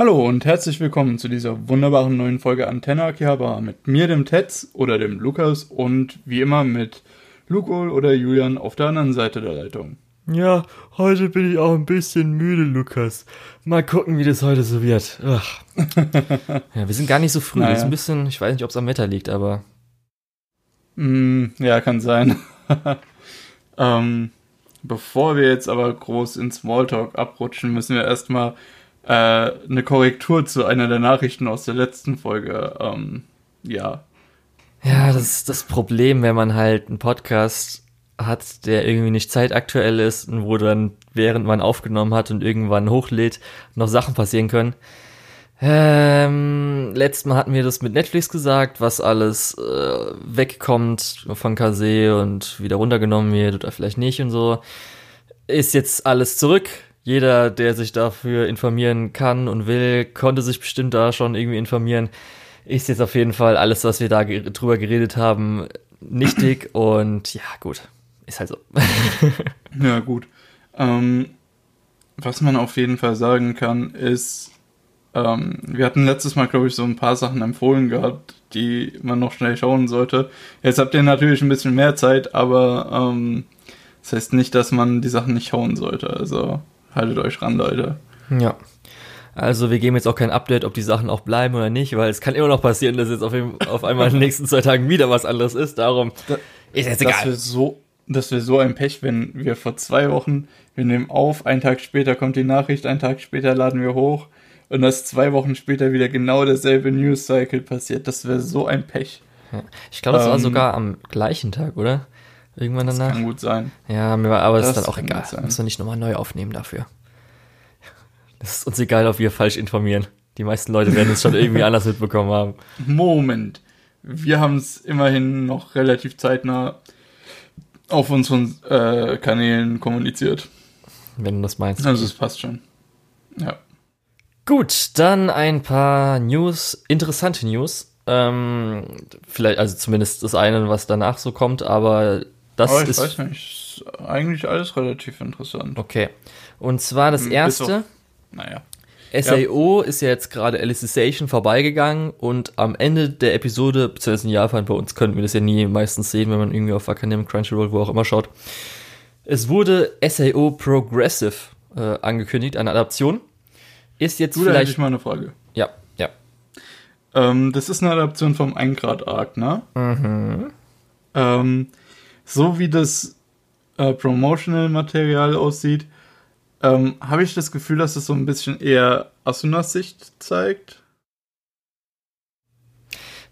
Hallo und herzlich willkommen zu dieser wunderbaren neuen Folge Antenne Akihabara mit mir, dem Tetz oder dem Lukas und wie immer mit Lukol oder Julian auf der anderen Seite der Leitung. Ja, heute bin ich auch ein bisschen müde, Lukas. Mal gucken, wie das heute so wird. Ach. ja, wir sind gar nicht so früh. Naja. Das ist ein bisschen, ich weiß nicht, ob es am Wetter liegt, aber. Mm, ja, kann sein. ähm, bevor wir jetzt aber groß in Smalltalk abrutschen, müssen wir erstmal äh, eine Korrektur zu einer der Nachrichten aus der letzten Folge, ähm, ja. Ja, das ist das Problem, wenn man halt einen Podcast hat, der irgendwie nicht zeitaktuell ist und wo dann, während man aufgenommen hat und irgendwann hochlädt, noch Sachen passieren können. Ähm, letztes Mal hatten wir das mit Netflix gesagt, was alles äh, wegkommt von Kase und wieder runtergenommen wird oder vielleicht nicht und so. Ist jetzt alles zurück. Jeder, der sich dafür informieren kann und will, konnte sich bestimmt da schon irgendwie informieren. Ist jetzt auf jeden Fall alles, was wir da drüber geredet haben, nichtig und ja, gut. Ist halt so. ja, gut. Ähm, was man auf jeden Fall sagen kann, ist, ähm, wir hatten letztes Mal, glaube ich, so ein paar Sachen empfohlen gehabt, die man noch schnell schauen sollte. Jetzt habt ihr natürlich ein bisschen mehr Zeit, aber ähm, das heißt nicht, dass man die Sachen nicht schauen sollte. Also haltet euch ran, Leute. Ja. Also wir geben jetzt auch kein Update, ob die Sachen auch bleiben oder nicht, weil es kann immer noch passieren, dass jetzt auf, auf einmal in den nächsten zwei Tagen wieder was anderes ist. Darum da, ist jetzt egal. Das wäre so, das wäre so ein Pech, wenn wir vor zwei Wochen, wir nehmen auf, einen Tag später kommt die Nachricht, einen Tag später laden wir hoch und dass zwei Wochen später wieder genau derselbe News Cycle passiert. Das wäre so ein Pech. Ich glaube, das ähm, war sogar am gleichen Tag, oder? Irgendwann danach. Das kann gut sein. Ja, aber das ist dann auch egal. Müssen wir nicht nochmal neu aufnehmen dafür. Das ist uns egal, ob wir falsch informieren. Die meisten Leute werden es schon irgendwie anders mitbekommen haben. Moment. Wir haben es immerhin noch relativ zeitnah auf unseren äh, Kanälen kommuniziert. Wenn du das meinst. Also es passt schon. Ja. Gut, dann ein paar News, interessante News. Ähm, vielleicht, also zumindest das eine, was danach so kommt, aber das aber ich ist. Weiß nicht, ist eigentlich alles relativ interessant. Okay. Und zwar das hm, erste. Auf, naja. SAO ja. ist ja jetzt gerade Alicization vorbeigegangen und am Ende der Episode, beziehungsweise in Japan, bei uns könnten wir das ja nie meistens sehen, wenn man irgendwie auf Wakanim, Crunchyroll, wo auch immer schaut. Es wurde SAO Progressive äh, angekündigt, eine Adaption. Ist jetzt du, vielleicht. Da ich mal eine Frage. Ja, ja. Ähm, das ist eine Adaption vom 1 Grad Arc, ne? Mhm. Ähm, so wie das äh, Promotional-Material aussieht, ähm, habe ich das Gefühl, dass es so ein bisschen eher Asunas Sicht zeigt.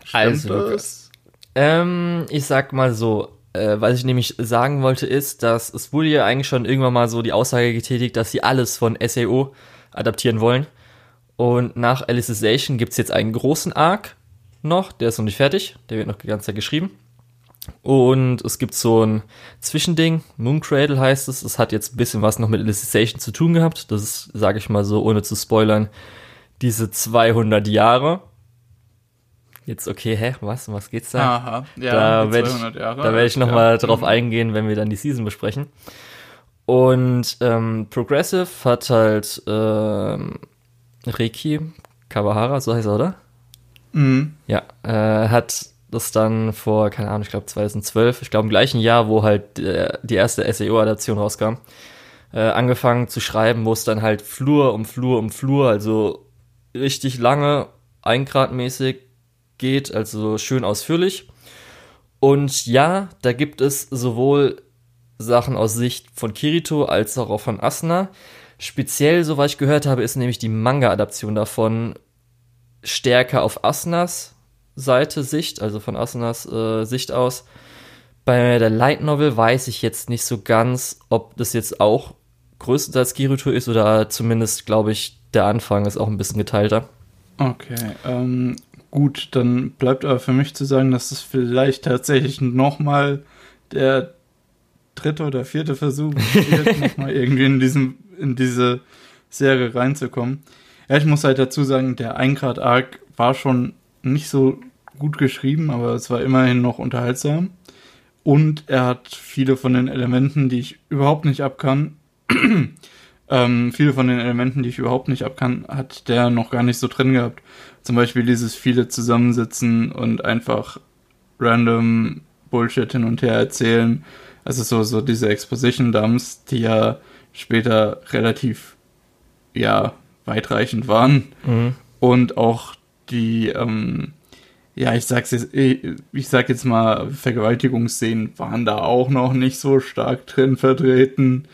Stimmt also, das? Ähm, ich sag mal so, äh, was ich nämlich sagen wollte, ist, dass es wurde ja eigentlich schon irgendwann mal so die Aussage getätigt, dass sie alles von SAO adaptieren wollen. Und nach Alicization gibt es jetzt einen großen Arc noch, der ist noch nicht fertig, der wird noch die ganze Zeit geschrieben. Und es gibt so ein Zwischending, Mooncradle heißt es. Es hat jetzt ein bisschen was noch mit Alicization zu tun gehabt. Das ist, sage ich mal so, ohne zu spoilern, diese 200 Jahre. Jetzt, okay, hä, was, was geht's da? Aha, ja, da werde ich, da werd ich nochmal ja. drauf eingehen, wenn wir dann die Season besprechen. Und ähm, Progressive hat halt ähm, Reiki Kawahara, so heißt er, oder? Mhm. Ja, äh, hat das dann vor, keine Ahnung, ich glaube 2012, ich glaube im gleichen Jahr, wo halt äh, die erste SEO-Adaption rauskam, äh, angefangen zu schreiben, wo es dann halt Flur um Flur um Flur, also richtig lange, eingradmäßig geht, also schön ausführlich. Und ja, da gibt es sowohl Sachen aus Sicht von Kirito als auch von Asuna. Speziell, soweit ich gehört habe, ist nämlich die Manga-Adaption davon stärker auf Asunas Seite Sicht, also von Asunas äh, Sicht aus. Bei der Light Novel weiß ich jetzt nicht so ganz, ob das jetzt auch größtenteils Kirito ist oder zumindest, glaube ich, der Anfang ist auch ein bisschen geteilter. Okay, ähm, gut, dann bleibt aber für mich zu sagen, dass es vielleicht tatsächlich nochmal der dritte oder vierte Versuch wird, nochmal irgendwie in, diesem, in diese Serie reinzukommen. Ja, ich muss halt dazu sagen, der Eingrad-Arc war schon nicht so gut geschrieben, aber es war immerhin noch unterhaltsam. Und er hat viele von den Elementen, die ich überhaupt nicht abkann, ähm, viele von den Elementen, die ich überhaupt nicht abkann, hat der noch gar nicht so drin gehabt. Zum Beispiel dieses viele Zusammensitzen und einfach random Bullshit hin und her erzählen. Also so, so diese Exposition-Dumps, die ja später relativ, ja, weitreichend waren. Mhm. Und auch die, ähm, ja, ich sag's jetzt, ich, sag jetzt mal, Vergewaltigungsszenen waren da auch noch nicht so stark drin vertreten.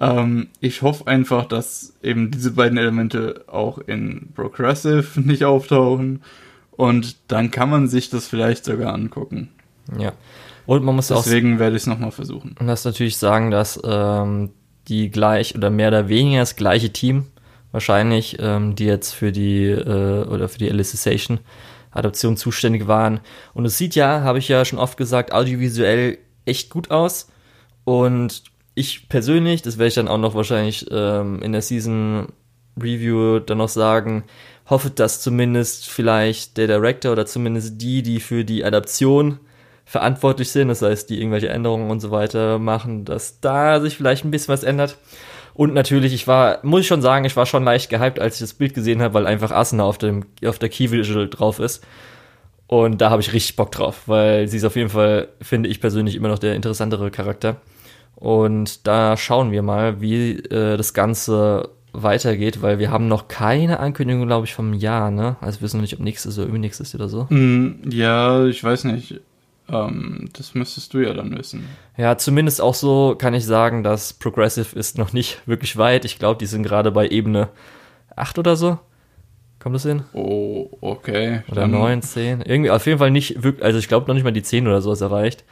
Ähm, ich hoffe einfach, dass eben diese beiden Elemente auch in Progressive nicht auftauchen. Und dann kann man sich das vielleicht sogar angucken. Ja. Und man muss Deswegen auch. Deswegen werde ich es nochmal versuchen. Und das natürlich sagen, dass ähm, die gleich oder mehr oder weniger das gleiche Team wahrscheinlich, ähm, die jetzt für die äh, oder für die Alicization Adoption zuständig waren. Und es sieht ja, habe ich ja schon oft gesagt, audiovisuell echt gut aus. Und ich persönlich, das werde ich dann auch noch wahrscheinlich ähm, in der Season Review dann noch sagen, hoffe, dass zumindest vielleicht der Director oder zumindest die, die für die Adaption verantwortlich sind, das heißt, die irgendwelche Änderungen und so weiter machen, dass da sich vielleicht ein bisschen was ändert. Und natürlich, ich war, muss ich schon sagen, ich war schon leicht gehypt, als ich das Bild gesehen habe, weil einfach Asuna auf, dem, auf der Key Visual drauf ist. Und da habe ich richtig Bock drauf, weil sie ist auf jeden Fall, finde ich persönlich, immer noch der interessantere Charakter. Und da schauen wir mal, wie äh, das Ganze weitergeht, weil wir haben noch keine Ankündigung, glaube ich, vom Jahr, ne? Also wir wissen noch nicht, ob nächstes oder übernächstes oder so. Mm, ja, ich weiß nicht. Ähm, das müsstest du ja dann wissen. Ja, zumindest auch so kann ich sagen, dass Progressive ist noch nicht wirklich weit. Ich glaube, die sind gerade bei Ebene 8 oder so. Kommt das hin? Oh, okay. Oder dann 9, 10. Irgendwie, auf jeden Fall nicht wirklich, also ich glaube noch nicht mal die 10 oder so ist erreicht.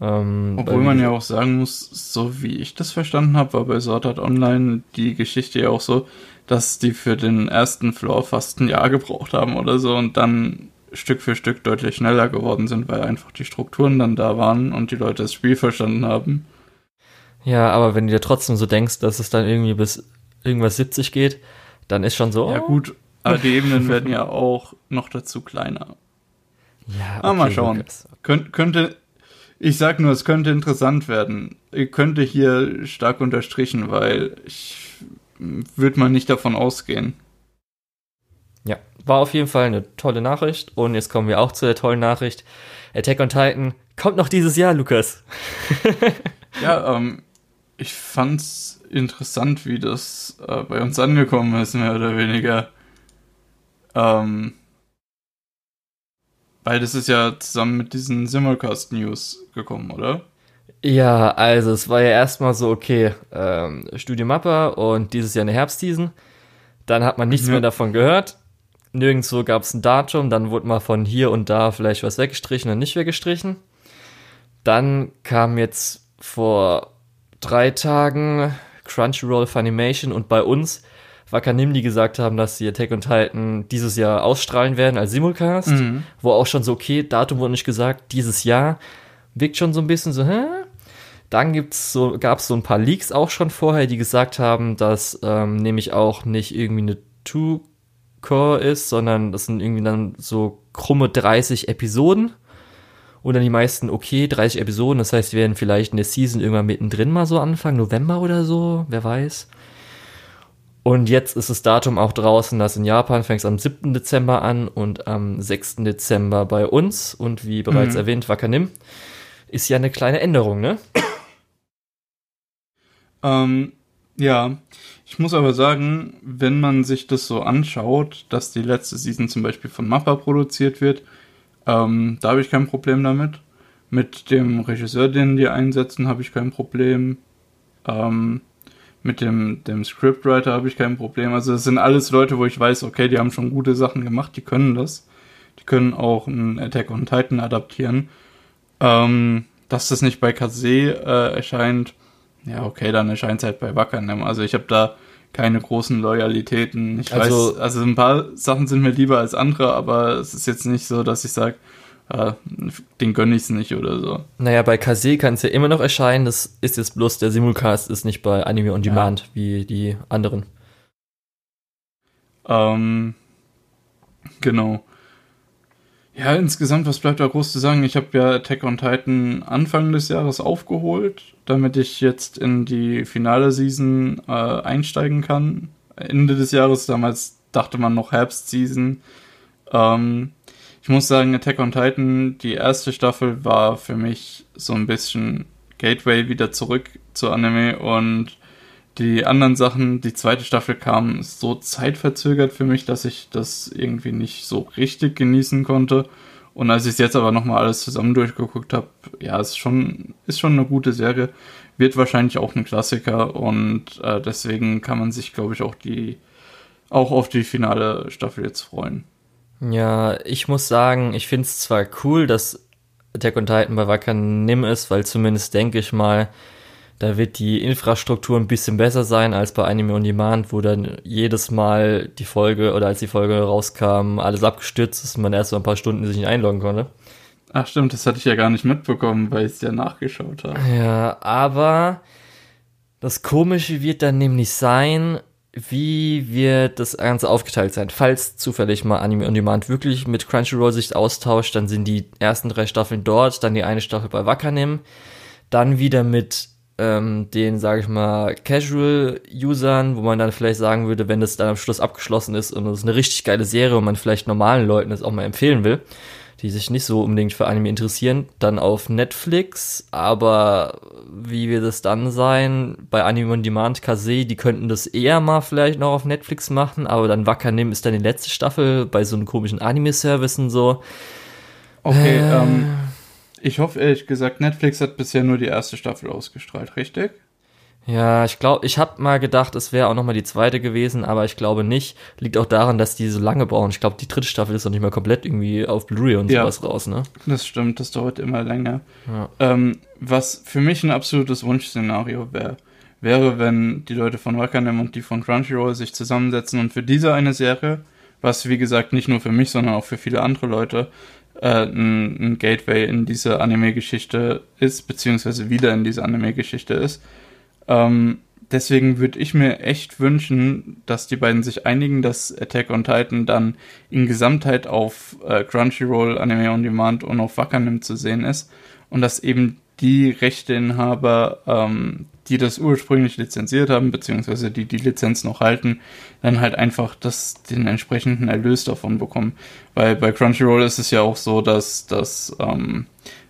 Ähm, Obwohl man ja auch sagen muss, so wie ich das verstanden habe, war bei Sword Art Online die Geschichte ja auch so, dass die für den ersten Floor fast ein Jahr gebraucht haben oder so und dann Stück für Stück deutlich schneller geworden sind, weil einfach die Strukturen dann da waren und die Leute das Spiel verstanden haben. Ja, aber wenn du dir trotzdem so denkst, dass es dann irgendwie bis irgendwas 70 geht, dann ist schon so. Ja, gut, aber die Ebenen werden ja auch noch dazu kleiner. Ja, okay, ah, mal schauen. Könnt, könnte, ich sag nur, es könnte interessant werden. Ich könnte hier stark unterstrichen, weil ich würde mal nicht davon ausgehen. War auf jeden Fall eine tolle Nachricht. Und jetzt kommen wir auch zu der tollen Nachricht. Attack on Titan kommt noch dieses Jahr, Lukas. ja, ähm, ich fand's interessant, wie das äh, bei uns angekommen ist, mehr oder weniger. Ähm, weil das ist ja zusammen mit diesen Simulcast News gekommen, oder? Ja, also es war ja erstmal so, okay, ähm, Studio Mappa und dieses Jahr eine Herbstseason. Dann hat man nichts ja. mehr davon gehört nirgendwo gab es ein Datum, dann wurde mal von hier und da vielleicht was weggestrichen und nicht weggestrichen. Dann kam jetzt vor drei Tagen Crunchyroll Funimation und bei uns Wakanim, die gesagt haben, dass sie Attack on Titan dieses Jahr ausstrahlen werden als Simulcast, mhm. wo auch schon so, okay, Datum wurde nicht gesagt, dieses Jahr, wirkt schon so ein bisschen so, hä? Dann gibt's so, gab es so ein paar Leaks auch schon vorher, die gesagt haben, dass ähm, nämlich auch nicht irgendwie eine Two Core ist, sondern das sind irgendwie dann so krumme 30 Episoden. Und dann die meisten, okay, 30 Episoden, das heißt, wir werden vielleicht in der Season irgendwann mittendrin mal so anfangen, November oder so, wer weiß. Und jetzt ist das Datum auch draußen, dass in Japan fängt es am 7. Dezember an und am 6. Dezember bei uns. Und wie bereits mhm. erwähnt, Wakanim ist ja eine kleine Änderung, ne? Ähm, ja, ich muss aber sagen, wenn man sich das so anschaut, dass die letzte Season zum Beispiel von Mappa produziert wird, ähm, da habe ich kein Problem damit. Mit dem Regisseur, den die einsetzen, habe ich kein Problem. Ähm, mit dem, dem Scriptwriter habe ich kein Problem. Also das sind alles Leute, wo ich weiß, okay, die haben schon gute Sachen gemacht, die können das. Die können auch einen Attack on Titan adaptieren. Ähm, dass das nicht bei Kase äh, erscheint, ja, okay, dann erscheint es halt bei Wackernem. Also ich habe da keine großen Loyalitäten. Ich also, weiß, also ein paar Sachen sind mir lieber als andere, aber es ist jetzt nicht so, dass ich sage, äh, den gönne ich es nicht oder so. Naja, bei Kase kann es ja immer noch erscheinen. Das ist jetzt bloß der Simulcast ist nicht bei Anime on Demand ja. wie die anderen. Ähm, genau. Ja, insgesamt, was bleibt da groß zu sagen? Ich habe ja Attack on Titan Anfang des Jahres aufgeholt, damit ich jetzt in die finale Season äh, einsteigen kann. Ende des Jahres, damals dachte man noch Herbstseason. Ähm, ich muss sagen, Attack on Titan, die erste Staffel war für mich so ein bisschen Gateway wieder zurück zu Anime und die anderen Sachen, die zweite Staffel kam so zeitverzögert für mich, dass ich das irgendwie nicht so richtig genießen konnte. Und als ich es jetzt aber nochmal alles zusammen durchgeguckt habe, ja, ist schon, ist schon eine gute Serie. Wird wahrscheinlich auch ein Klassiker und äh, deswegen kann man sich, glaube ich, auch die, auch auf die finale Staffel jetzt freuen. Ja, ich muss sagen, ich finde es zwar cool, dass Attack on Titan bei Wacker Nimm ist, weil zumindest denke ich mal, da wird die Infrastruktur ein bisschen besser sein als bei Anime on Demand, wo dann jedes Mal die Folge oder als die Folge rauskam, alles abgestürzt ist und man erst so ein paar Stunden sich nicht einloggen konnte. Ach stimmt, das hatte ich ja gar nicht mitbekommen, weil ich es ja nachgeschaut habe. Ja, aber das Komische wird dann nämlich sein, wie wird das Ganze aufgeteilt sein? Falls zufällig mal Anime on Demand wirklich mit Crunchyroll sich austauscht, dann sind die ersten drei Staffeln dort, dann die eine Staffel bei Wakanim, dann wieder mit ähm, den, sage ich mal, Casual-Usern, wo man dann vielleicht sagen würde, wenn das dann am Schluss abgeschlossen ist und es ist eine richtig geile Serie und man vielleicht normalen Leuten das auch mal empfehlen will, die sich nicht so unbedingt für Anime interessieren, dann auf Netflix, aber wie wird es dann sein? Bei Anime on Demand Kase, die könnten das eher mal vielleicht noch auf Netflix machen, aber dann Wakanim ist dann die letzte Staffel bei so einem komischen Anime-Service und so. Okay, äh, ähm, ich hoffe ehrlich gesagt, Netflix hat bisher nur die erste Staffel ausgestrahlt, richtig? Ja, ich glaube, ich habe mal gedacht, es wäre auch noch mal die zweite gewesen, aber ich glaube nicht. Liegt auch daran, dass die so lange brauchen. Ich glaube, die dritte Staffel ist noch nicht mal komplett irgendwie auf Blu-ray und ja, sowas raus, ne? Das stimmt, das dauert immer länger. Ja. Ähm, was für mich ein absolutes Wunschszenario wäre, wäre, wenn die Leute von Wakanim und die von Crunchyroll sich zusammensetzen und für diese eine Serie, was wie gesagt nicht nur für mich, sondern auch für viele andere Leute äh, ein, ein Gateway in diese Anime-Geschichte ist, beziehungsweise wieder in diese Anime-Geschichte ist. Ähm, deswegen würde ich mir echt wünschen, dass die beiden sich einigen, dass Attack on Titan dann in Gesamtheit auf äh, Crunchyroll, Anime on Demand und auf Wakanim zu sehen ist und dass eben die Rechteinhaber, ähm, die das ursprünglich lizenziert haben, beziehungsweise die die Lizenz noch halten, dann halt einfach das, den entsprechenden Erlös davon bekommen. Weil bei Crunchyroll ist es ja auch so, dass, dass ähm,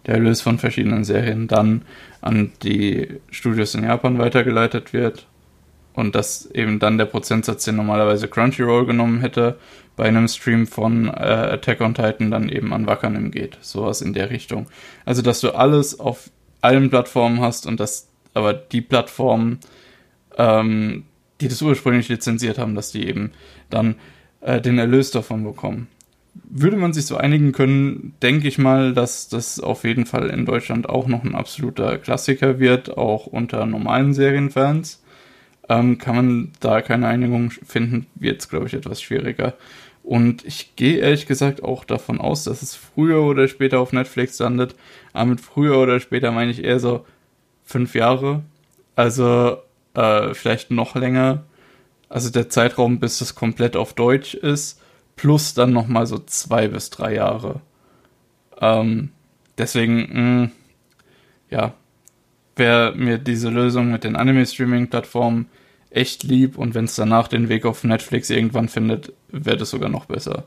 der Erlös von verschiedenen Serien dann an die Studios in Japan weitergeleitet wird und dass eben dann der Prozentsatz, den normalerweise Crunchyroll genommen hätte, bei einem Stream von äh, Attack on Titan dann eben an Wakanim geht. Sowas in der Richtung. Also, dass du alles auf allen Plattformen hast und dass aber die Plattformen, ähm, die das ursprünglich lizenziert haben, dass die eben dann äh, den Erlös davon bekommen. Würde man sich so einigen können, denke ich mal, dass das auf jeden Fall in Deutschland auch noch ein absoluter Klassiker wird, auch unter normalen Serienfans. Ähm, kann man da keine Einigung finden, wird es, glaube ich, etwas schwieriger. Und ich gehe ehrlich gesagt auch davon aus, dass es früher oder später auf Netflix landet. Aber mit früher oder später meine ich eher so fünf Jahre. Also äh, vielleicht noch länger. Also der Zeitraum, bis es komplett auf Deutsch ist. Plus dann nochmal so zwei bis drei Jahre. Ähm, deswegen, mh, ja, wäre mir diese Lösung mit den Anime-Streaming-Plattformen echt lieb und wenn es danach den Weg auf Netflix irgendwann findet, wäre das sogar noch besser.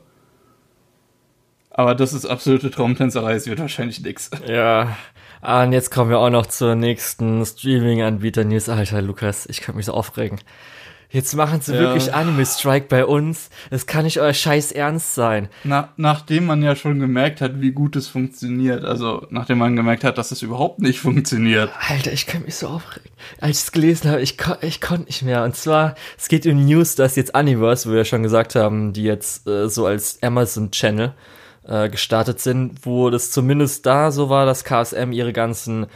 Aber das ist absolute Traumtänzerei, es wird wahrscheinlich nix. Ja. Ah, und jetzt kommen wir auch noch zur nächsten Streaming-Anbieter-News. Alter, Lukas, ich könnte mich so aufregen. Jetzt machen sie ja. wirklich Anime-Strike bei uns. Das kann nicht euer Scheiß Ernst sein. Na, nachdem man ja schon gemerkt hat, wie gut es funktioniert. Also, nachdem man gemerkt hat, dass es überhaupt nicht funktioniert. Alter, ich kann mich so aufregen. Als ich es gelesen habe, ich, kon ich konnte nicht mehr. Und zwar, es geht um News, dass jetzt Universe, wo wir ja schon gesagt haben, die jetzt äh, so als Amazon-Channel äh, gestartet sind, wo das zumindest da so war, dass KSM ihre ganzen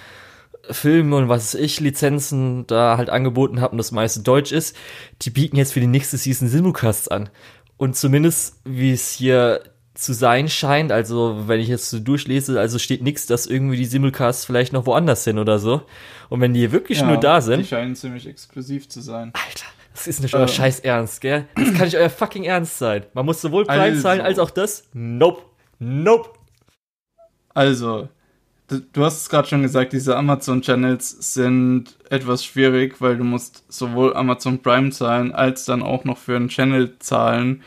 Filme und was ich Lizenzen da halt angeboten habe und das meiste Deutsch ist, die bieten jetzt für die nächste Season Simulcasts an. Und zumindest, wie es hier zu sein scheint, also wenn ich jetzt so durchlese, also steht nichts, dass irgendwie die Simulcasts vielleicht noch woanders sind oder so. Und wenn die wirklich ja, nur da sind. Die scheinen ziemlich exklusiv zu sein. Alter, das ist nicht euer ähm. Scheiß Ernst, gell? Das kann nicht euer fucking Ernst sein. Man muss sowohl Preis zahlen als auch das. Nope. Nope. Also, du hast es gerade schon gesagt, diese Amazon-Channels sind etwas schwierig, weil du musst sowohl Amazon Prime zahlen, als dann auch noch für einen Channel zahlen,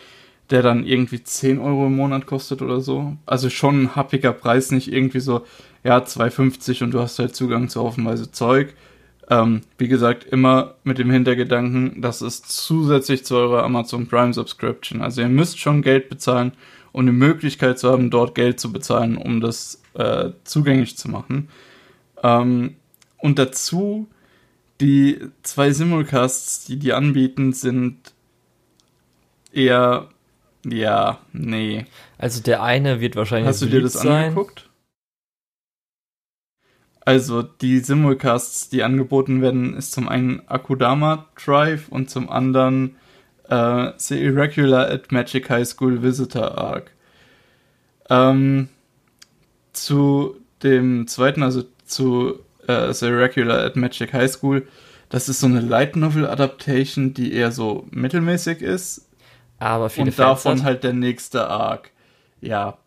der dann irgendwie 10 Euro im Monat kostet oder so. Also schon ein happiger Preis, nicht irgendwie so, ja, 2,50 und du hast halt Zugang zu haufenweise Zeug. Ähm, wie gesagt, immer mit dem Hintergedanken, das ist zusätzlich zu eurer Amazon Prime Subscription. Also ihr müsst schon Geld bezahlen, um die Möglichkeit zu haben, dort Geld zu bezahlen, um das äh, zugänglich zu machen. Ähm, und dazu die zwei Simulcasts, die die anbieten, sind eher ja, nee. Also der eine wird wahrscheinlich Hast du dir das sein. angeguckt? Also die Simulcasts, die angeboten werden, ist zum einen Akudama Drive und zum anderen äh, The Irregular at Magic High School Visitor Arc. Ähm, zu dem zweiten, also zu äh, The Irregular at Magic High School, das ist so eine Light Novel Adaptation, die eher so mittelmäßig ist. Aber viele Und Fans davon halt der nächste Arc. Ja,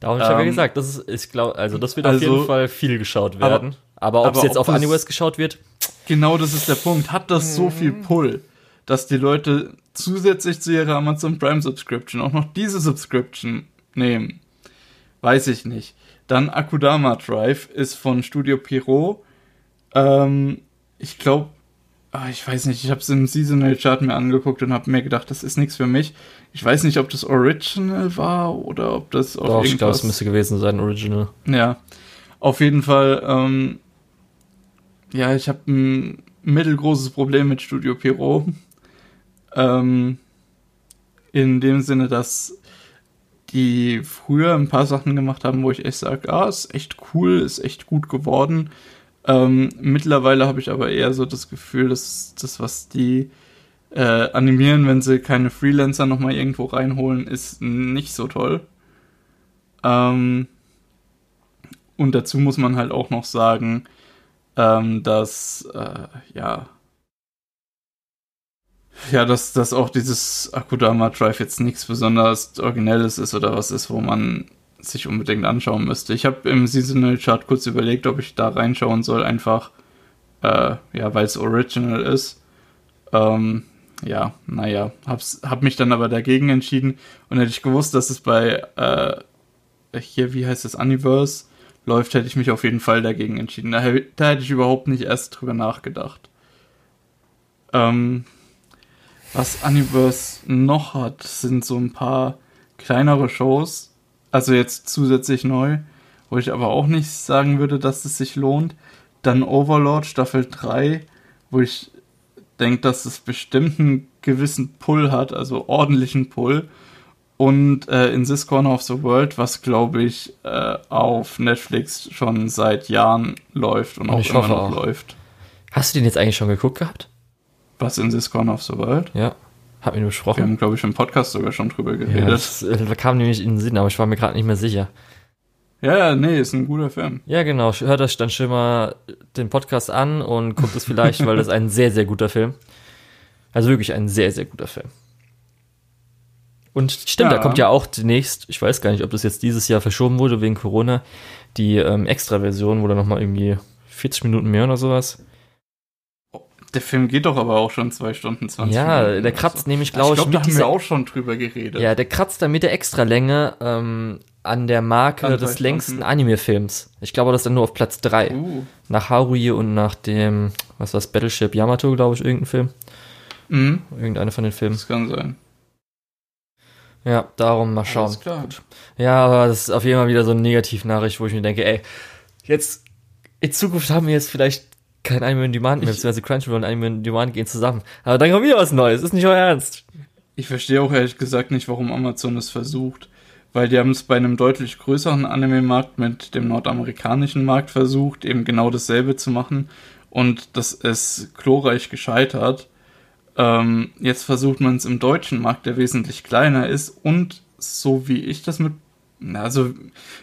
Darum ähm, ich habe ja gesagt, das ist, ich glaube, also das wird also, auf jeden Fall viel geschaut werden. Aber, aber ob es jetzt auf Aniwest geschaut wird? Genau, das ist der Punkt. Hat das so viel mhm. Pull, dass die Leute zusätzlich zu ihrer Amazon Prime Subscription auch noch diese Subscription nehmen? Weiß ich nicht. Dann Akudama Drive ist von Studio Pierrot. Ähm, ich glaube, ah, ich weiß nicht, ich habe es im Seasonal Chart mir angeguckt und habe mir gedacht, das ist nichts für mich. Ich weiß nicht, ob das Original war oder ob das auf Doch, irgendwas... ich glaube, es müsste gewesen sein, Original. Ja, auf jeden Fall, ähm, ja, ich habe ein mittelgroßes Problem mit Studio Pierrot. Ähm, in dem Sinne, dass die früher ein paar Sachen gemacht haben, wo ich echt sage, ah, ist echt cool, ist echt gut geworden. Ähm, mittlerweile habe ich aber eher so das Gefühl, dass das, was die äh, animieren, wenn sie keine Freelancer nochmal irgendwo reinholen, ist nicht so toll. Ähm, und dazu muss man halt auch noch sagen, ähm, dass, äh, ja, ja, dass, dass auch dieses Akudama Drive jetzt nichts besonders Originelles ist oder was ist, wo man sich unbedingt anschauen müsste. Ich habe im Seasonal Chart kurz überlegt, ob ich da reinschauen soll, einfach, äh, ja, weil es Original ist. Ähm, ja, naja, hab's, hab mich dann aber dagegen entschieden und hätte ich gewusst, dass es bei, äh, hier, wie heißt das, Universe läuft, hätte ich mich auf jeden Fall dagegen entschieden. Da, da hätte ich überhaupt nicht erst drüber nachgedacht. Ähm, was Universe noch hat, sind so ein paar kleinere Shows, also jetzt zusätzlich neu, wo ich aber auch nicht sagen würde, dass es sich lohnt. Dann Overlord Staffel 3, wo ich denke, dass es bestimmt einen gewissen Pull hat, also ordentlichen Pull. Und äh, in This Corner of the World, was glaube ich äh, auf Netflix schon seit Jahren läuft und, und auch immer noch auch. läuft. Hast du den jetzt eigentlich schon geguckt gehabt? Was in This Corner of the World? Ja. Hab ihn besprochen. Wir haben, glaube ich, im Podcast sogar schon drüber geredet. Ja, das äh, kam nämlich in den Sinn, aber ich war mir gerade nicht mehr sicher. Ja, nee, ist ein guter Film. Ja, genau. Hört euch dann schon mal den Podcast an und guckt es vielleicht, weil das ist ein sehr, sehr guter Film. Also wirklich ein sehr, sehr guter Film. Und stimmt, ja. da kommt ja auch demnächst, ich weiß gar nicht, ob das jetzt dieses Jahr verschoben wurde wegen Corona, die ähm, Extra-Version, wo dann nochmal irgendwie 40 Minuten mehr oder sowas. Der Film geht doch aber auch schon zwei Stunden 20 ja, Minuten. Der kratzt also. nämlich, glaube ich. Ich glaube, da haben wir auch schon drüber geredet. Ja, der kratzt dann mit der Extralänge ähm, an der Marke des längsten Anime-Films. Ich glaube, das ist dann nur auf Platz 3. Uh. Nach Haruhi und nach dem, was war das, Battleship Yamato, glaube ich, irgendein Film. Mhm. Irgendeine von den Filmen. Das kann sein. Ja, darum mal schauen. Alles klar. Gut. Ja, aber das ist auf jeden Fall wieder so eine Negativnachricht, wo ich mir denke, ey, jetzt in Zukunft haben wir jetzt vielleicht kein Anime in Demand mehr, beziehungsweise Crunchyroll und Anime in Demand gehen zusammen. Aber dann kommt wieder was Neues, ist nicht euer Ernst. Ich verstehe auch ehrlich gesagt nicht, warum Amazon es versucht. Weil die haben es bei einem deutlich größeren Anime-Markt mit dem nordamerikanischen Markt versucht, eben genau dasselbe zu machen. Und das ist glorreich gescheitert. Ähm, jetzt versucht man es im deutschen Markt, der wesentlich kleiner ist und so wie ich das mit, also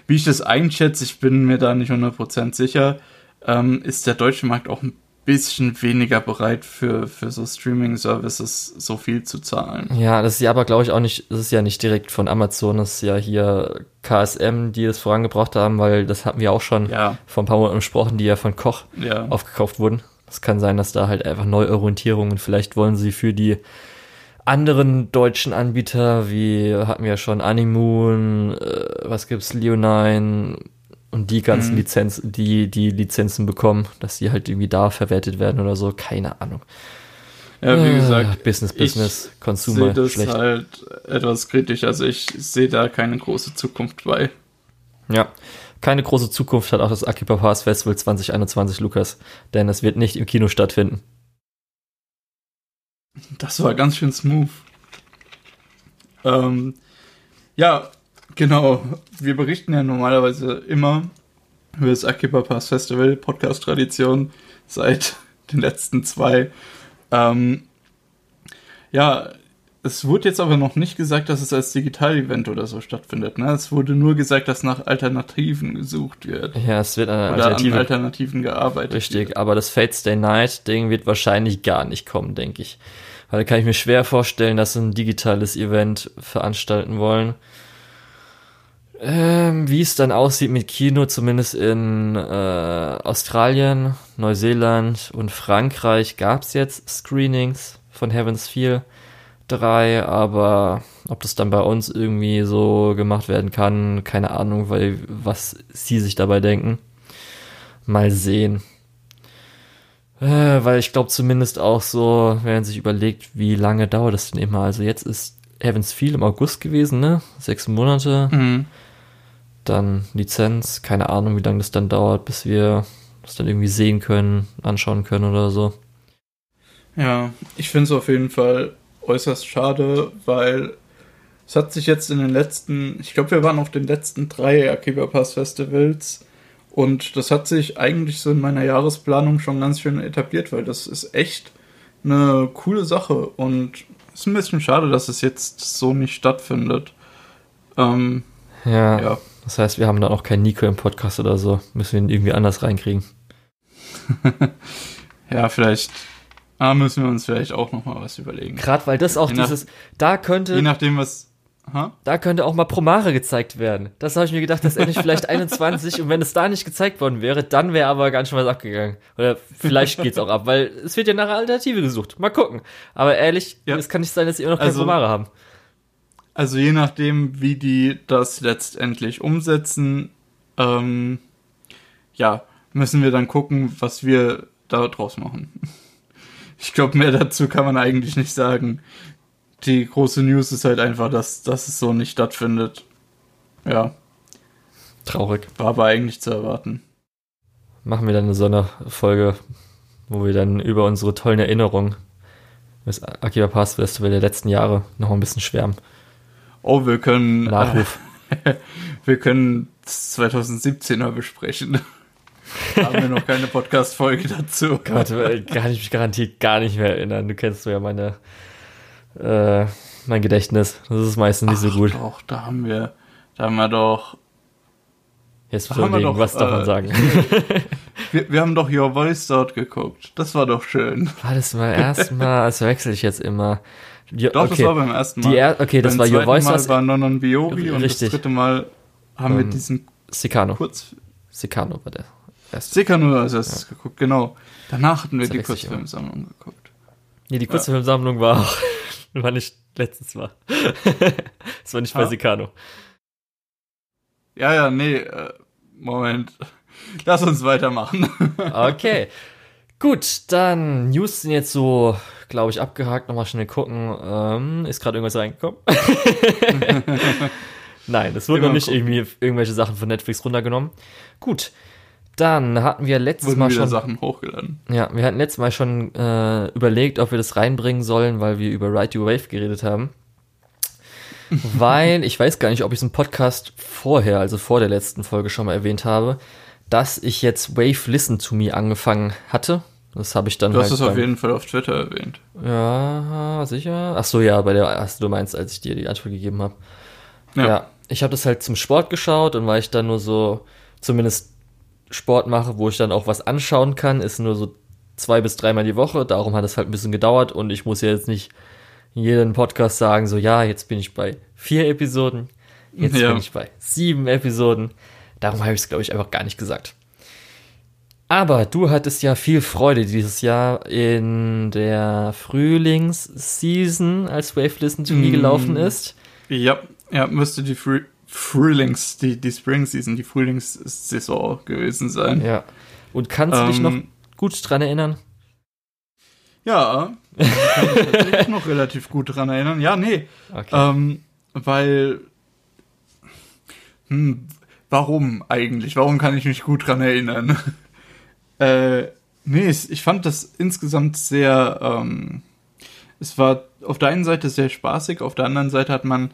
wie ich das einschätze, ich bin mir da nicht 100% sicher, ähm, ist der deutsche Markt auch ein bisschen weniger bereit für, für so Streaming-Services so viel zu zahlen. Ja, das ist ja aber, glaube ich, auch nicht, das ist ja nicht direkt von Amazon, das ist ja hier KSM, die es vorangebracht haben, weil das hatten wir auch schon Ja, vor ein paar Monaten besprochen, die ja von Koch ja. aufgekauft wurden. Es kann sein, dass da halt einfach Neuorientierungen, vielleicht wollen sie für die anderen deutschen Anbieter, wie hatten wir ja schon Animoon, äh, was gibt's, Leonine und die ganzen Mhm. Lizenzen, die die Lizenzen bekommen, dass die halt irgendwie da verwertet werden oder so, keine Ahnung. ja, wie Ah, gesagt, Business, ich Business, sehe Consumer, das schlecht. halt etwas kritisch. Also ich sehe da keine große Zukunft bei. Ja. Keine große Zukunft hat auch das Akiba Pass Festival 2021, Lukas, denn es wird nicht im Kino stattfinden. Das war ganz schön smooth. Ähm, ja, genau. Wir berichten ja normalerweise immer über das Akiba Pass Festival, Podcast-Tradition seit den letzten zwei. Ähm, ja, es wurde jetzt aber noch nicht gesagt, dass es als Digital-Event oder so stattfindet. Ne? Es wurde nur gesagt, dass nach Alternativen gesucht wird. Ja, es wird eine Oder Alternative. an Alternativen gearbeitet. Richtig, wird. aber das Fate Stay Night Ding wird wahrscheinlich gar nicht kommen, denke ich. Weil da kann ich mir schwer vorstellen, dass sie ein digitales Event veranstalten wollen. Ähm, wie es dann aussieht mit Kino, zumindest in äh, Australien, Neuseeland und Frankreich gab es jetzt Screenings von Heaven's Feel 3, aber ob das dann bei uns irgendwie so gemacht werden kann, keine Ahnung, weil was sie sich dabei denken. Mal sehen. Äh, weil ich glaube zumindest auch so, wenn man sich überlegt, wie lange dauert das denn immer? Also jetzt ist Heaven's Feel im August gewesen, ne? Sechs Monate. Mhm. Dann Lizenz, keine Ahnung, wie lange das dann dauert, bis wir das dann irgendwie sehen können, anschauen können oder so. Ja, ich finde es auf jeden Fall äußerst schade, weil es hat sich jetzt in den letzten, ich glaube, wir waren auf den letzten drei Akiba Pass Festivals und das hat sich eigentlich so in meiner Jahresplanung schon ganz schön etabliert, weil das ist echt eine coole Sache und es ist ein bisschen schade, dass es jetzt so nicht stattfindet. Ähm, Ja, ja, das heißt, wir haben dann auch keinen Nico im Podcast oder so. Müssen wir ihn irgendwie anders reinkriegen. ja, vielleicht ah, müssen wir uns vielleicht auch noch mal was überlegen. Gerade weil das auch Je nach- dieses, da könnte, Je nachdem, was. Ha? da könnte auch mal Promare gezeigt werden. Das habe ich mir gedacht, das endlich vielleicht 21 und wenn es da nicht gezeigt worden wäre, dann wäre aber ganz schön was abgegangen. Oder vielleicht geht's auch ab, weil es wird ja nach einer Alternative gesucht. Mal gucken. Aber ehrlich, Ja. es kann nicht sein, dass sie immer noch keine Also- Promare haben. Also je nachdem, wie die das letztendlich umsetzen, ähm, ja, müssen wir dann gucken, was wir da draus machen. Ich glaube, mehr dazu kann man eigentlich nicht sagen. Die große News ist halt einfach, dass, dass es so nicht stattfindet. Ja, Traurig. war aber eigentlich zu erwarten. Machen wir dann eine Sonderfolge, wo wir dann über unsere tollen Erinnerungen des Akiba Pass Festival der letzten Jahre noch ein bisschen schwärmen. Oh, wir können, Nachruf. äh, wir können das 2017er besprechen. haben wir noch keine Podcast-Folge dazu. Gott, äh, kann ich mich garantiert gar nicht mehr erinnern. Du kennst ja meine, äh, mein Gedächtnis. Das ist meistens nicht so Ach gut. Doch, da haben wir, da haben wir doch Jetzt haben wir doch, was äh, sagen? Wir, wir haben doch Your Voice dort geguckt. Das war doch schön. War das mal erstmal, das wechsle ich jetzt immer. Jo, Doch, okay. das war beim ersten Mal. Die er okay, das beim war Your Voice, Mal was war Nonon Biori und das dritte Mal haben wir Ähm, diesen Sicano. Kurz... Sicano war der erste. Nur als erstes geguckt, genau. Danach hatten wir Das die. Kurzfilmsammlung geguckt. Nee, die Kurzfilmsammlung war auch, war nicht letztens war. das war nicht bei Ah. Sicano. Ja, ja, nee, äh, Moment. Lass uns weitermachen. Okay. Gut, dann News sind jetzt so, glaube ich, abgehakt. Nochmal schnell gucken. Ähm, ist gerade irgendwas reingekommen? Nein, es wurden noch nicht gucken. irgendwie irgendwelche Sachen von Netflix runtergenommen. Gut. Dann hatten wir letztes Wurden Mal schon. Sachen hochgeladen. Ja, wir hatten letztes Mal schon äh, überlegt, ob wir das reinbringen sollen, weil wir über Ride Your Wave geredet haben. weil, ich weiß gar nicht, ob ich es im Podcast vorher, also vor der letzten Folge schon mal erwähnt habe, dass ich jetzt Wave Listen to Me angefangen hatte. Das habe ich dann Du hast halt es auf jeden Fall auf Twitter erwähnt. Ja, sicher. Ach so, ja, bei der, ach, du meinst, als ich dir die Antwort gegeben habe. Ja. Ja. ich habe das halt zum Sport geschaut und weil ich dann nur so zumindest Sport mache, wo ich dann auch was anschauen kann, ist nur so zwei bis dreimal die Woche. Darum hat es halt ein bisschen gedauert und ich muss ja jetzt nicht jeden Podcast sagen, so ja, jetzt bin ich bei vier Episoden, jetzt ja. bin ich bei sieben Episoden. Darum habe ich es, glaube ich, einfach gar nicht gesagt. Aber du hattest ja viel Freude dieses Jahr in der Frühlingsseason, als Wave Listen to Me mm. gelaufen ist. Ja, ja, müsste die Früh Frühlings, die, die Spring Season, die Frühlingssaison gewesen sein. Ja. Und kannst du dich noch ähm, gut dran erinnern? Ja, ich kann mich tatsächlich noch relativ gut dran erinnern. Ja, nee. Okay. Ähm, weil. Hm, warum eigentlich? Warum kann ich mich gut dran erinnern? äh, nee, ich fand das insgesamt sehr. Ähm, es war auf der einen Seite sehr spaßig, auf der anderen Seite hat man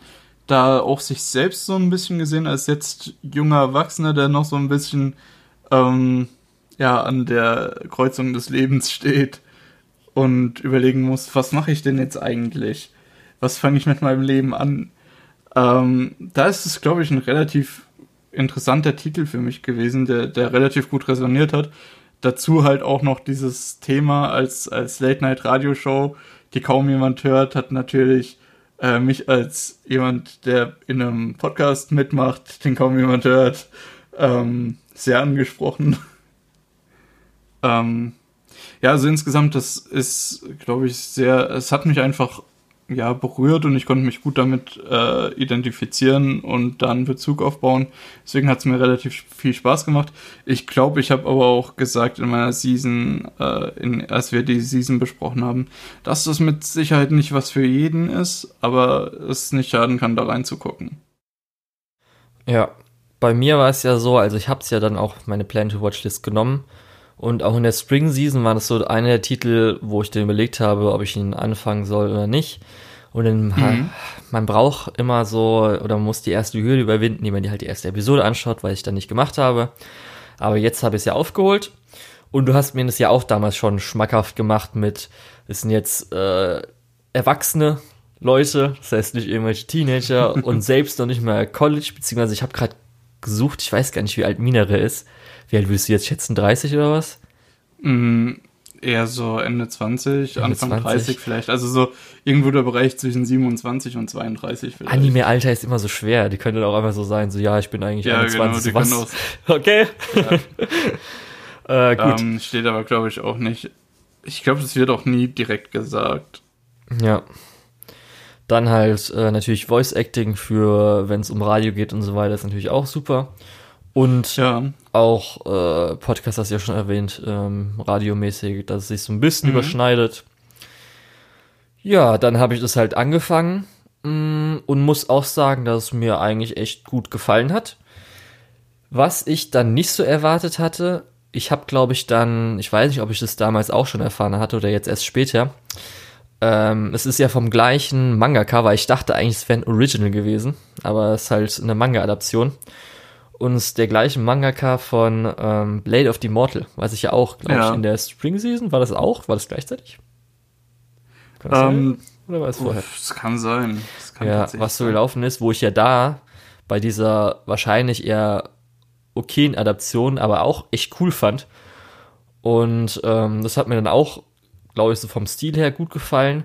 da auch sich selbst so ein bisschen gesehen als jetzt junger Erwachsener, der noch so ein bisschen ähm, ja an der Kreuzung des Lebens steht und überlegen muss, was mache ich denn jetzt eigentlich? Was fange ich mit meinem Leben an? Ähm, da ist es, glaube ich, ein relativ interessanter Titel für mich gewesen, der, der relativ gut resoniert hat. Dazu halt auch noch dieses Thema als, als Late-Night-Radioshow, die kaum jemand hört, hat natürlich äh, mich als jemand, der in einem Podcast mitmacht, den kaum jemand hört, ähm, sehr angesprochen. ähm, ja, also insgesamt, das ist, glaube ich, sehr, es hat mich einfach ja, berührt und ich konnte mich gut damit äh, identifizieren und dann Bezug aufbauen. Deswegen hat es mir relativ viel Spaß gemacht. Ich glaube, ich habe aber auch gesagt in meiner Season, äh, in, als wir die Season besprochen haben, dass das mit Sicherheit nicht was für jeden ist, aber es nicht schaden kann, da reinzugucken. Ja, bei mir war es ja so, also ich habe es ja dann auch meine Plan to Watch List genommen und auch in der Spring Season war das so einer der Titel, wo ich dann überlegt habe, ob ich ihn anfangen soll oder nicht. Und dann, mhm. man braucht immer so, oder man muss die erste Hürde überwinden, indem man die halt die erste Episode anschaut, weil ich dann nicht gemacht habe. Aber jetzt habe ich es ja aufgeholt. Und du hast mir das ja auch damals schon schmackhaft gemacht mit, es sind jetzt äh, erwachsene Leute, das heißt nicht irgendwelche Teenager und selbst noch nicht mal College, beziehungsweise ich habe gerade gesucht, ich weiß gar nicht, wie alt Minere ist. Wie alt willst du jetzt schätzen? 30 oder was? Mm, eher so Ende 20, Ende Anfang 20. 30 vielleicht. Also so irgendwo der Bereich zwischen 27 und 32 vielleicht. Anime-Alter ist immer so schwer. Die können auch einfach so sein, so ja, ich bin eigentlich ja, 21. Genau, die was? okay. Ja. äh, gut. Ähm, steht aber, glaube ich, auch nicht. Ich glaube, das wird auch nie direkt gesagt. Ja. Dann halt äh, natürlich Voice Acting für, wenn es um Radio geht und so weiter, ist natürlich auch super. Und ja. auch äh, Podcast hast du ja schon erwähnt, ähm, radiomäßig, dass es sich so ein bisschen mhm. überschneidet. Ja, dann habe ich das halt angefangen mh, mm, und muss auch sagen, dass es mir eigentlich echt gut gefallen hat. Was ich dann nicht so erwartet hatte, ich habe, glaube ich, dann, ich weiß nicht, ob ich das damals auch schon erfahren hatte oder jetzt erst später. Ähm, es ist ja vom gleichen Manga-Cover. Ich dachte eigentlich, es wäre ein Original gewesen, aber es ist halt eine Manga-Adaption uns der gleiche Mangaka von ähm, Blade of the Immortal, weiß ich ja auch, glaube ja. ich, in der Spring Season. War das auch? War das gleichzeitig? Kann das um, sein? Oder war es vorher? Das kann sein. Das kann ja, was so gelaufen ist, wo ich ja da bei dieser wahrscheinlich eher okayen Adaption, aber auch echt cool fand. Und ähm, das hat mir dann auch, glaube ich, so vom Stil her gut gefallen.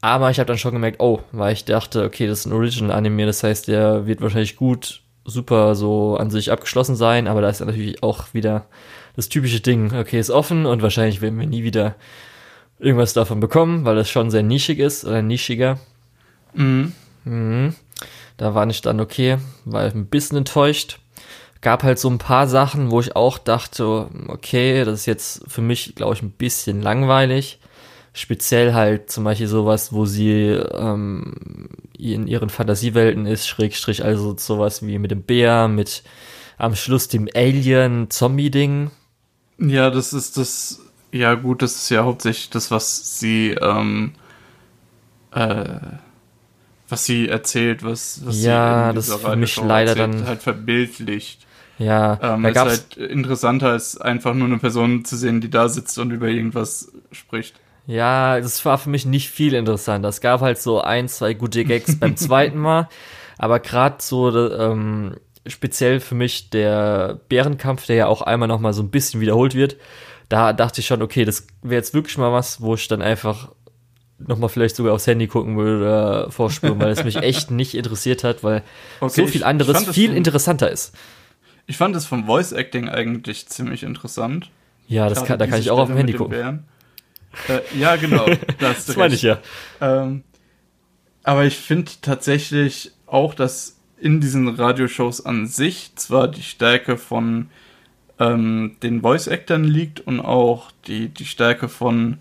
Aber ich habe dann schon gemerkt, oh, weil ich dachte, okay, das ist ein Original-Anime, das heißt, der wird wahrscheinlich gut super so an sich abgeschlossen sein, aber da ist natürlich auch wieder das typische Ding, okay, ist offen und wahrscheinlich werden wir nie wieder irgendwas davon bekommen, weil das schon sehr nischig ist oder nischiger. Mhm. Mhm. Da war ich dann okay, war ein bisschen enttäuscht. Gab halt so ein paar Sachen, wo ich auch dachte, okay, das ist jetzt für mich, glaube ich, ein bisschen langweilig. Speziell halt zum Beispiel sowas, wo sie ähm, in ihren Fantasiewelten ist, Schrägstrich, also sowas wie mit dem Bär, mit am Schluss dem Alien-Zombie-Ding. Ja, das ist das, ja gut, das ist ja hauptsächlich das, was sie, ähm, äh, was sie erzählt, was, was ja, sie das ist für mich leider erzählt, dann halt verbildlicht. Ja, ähm, da ist halt interessanter als einfach nur eine Person zu sehen, die da sitzt und über irgendwas spricht. Ja, das war für mich nicht viel interessanter. Es gab halt so ein, zwei gute Gags beim zweiten Mal, aber gerade so ähm, speziell für mich der Bärenkampf, der ja auch einmal noch mal so ein bisschen wiederholt wird, da dachte ich schon, okay, das wäre jetzt wirklich mal was, wo ich dann einfach nochmal vielleicht sogar aufs Handy gucken würde oder vorspüren, weil es mich echt nicht interessiert hat, weil okay, so viel anderes viel vom, interessanter ist. Ich fand es vom Voice Acting eigentlich ziemlich interessant. Ja, das kann, da kann ich auch auf dem Handy gucken. Äh, ja, genau. Das, das meine ich ja. Ähm, aber ich finde tatsächlich auch, dass in diesen Radioshows an sich zwar die Stärke von ähm, den Voice-Actern liegt und auch die, die Stärke von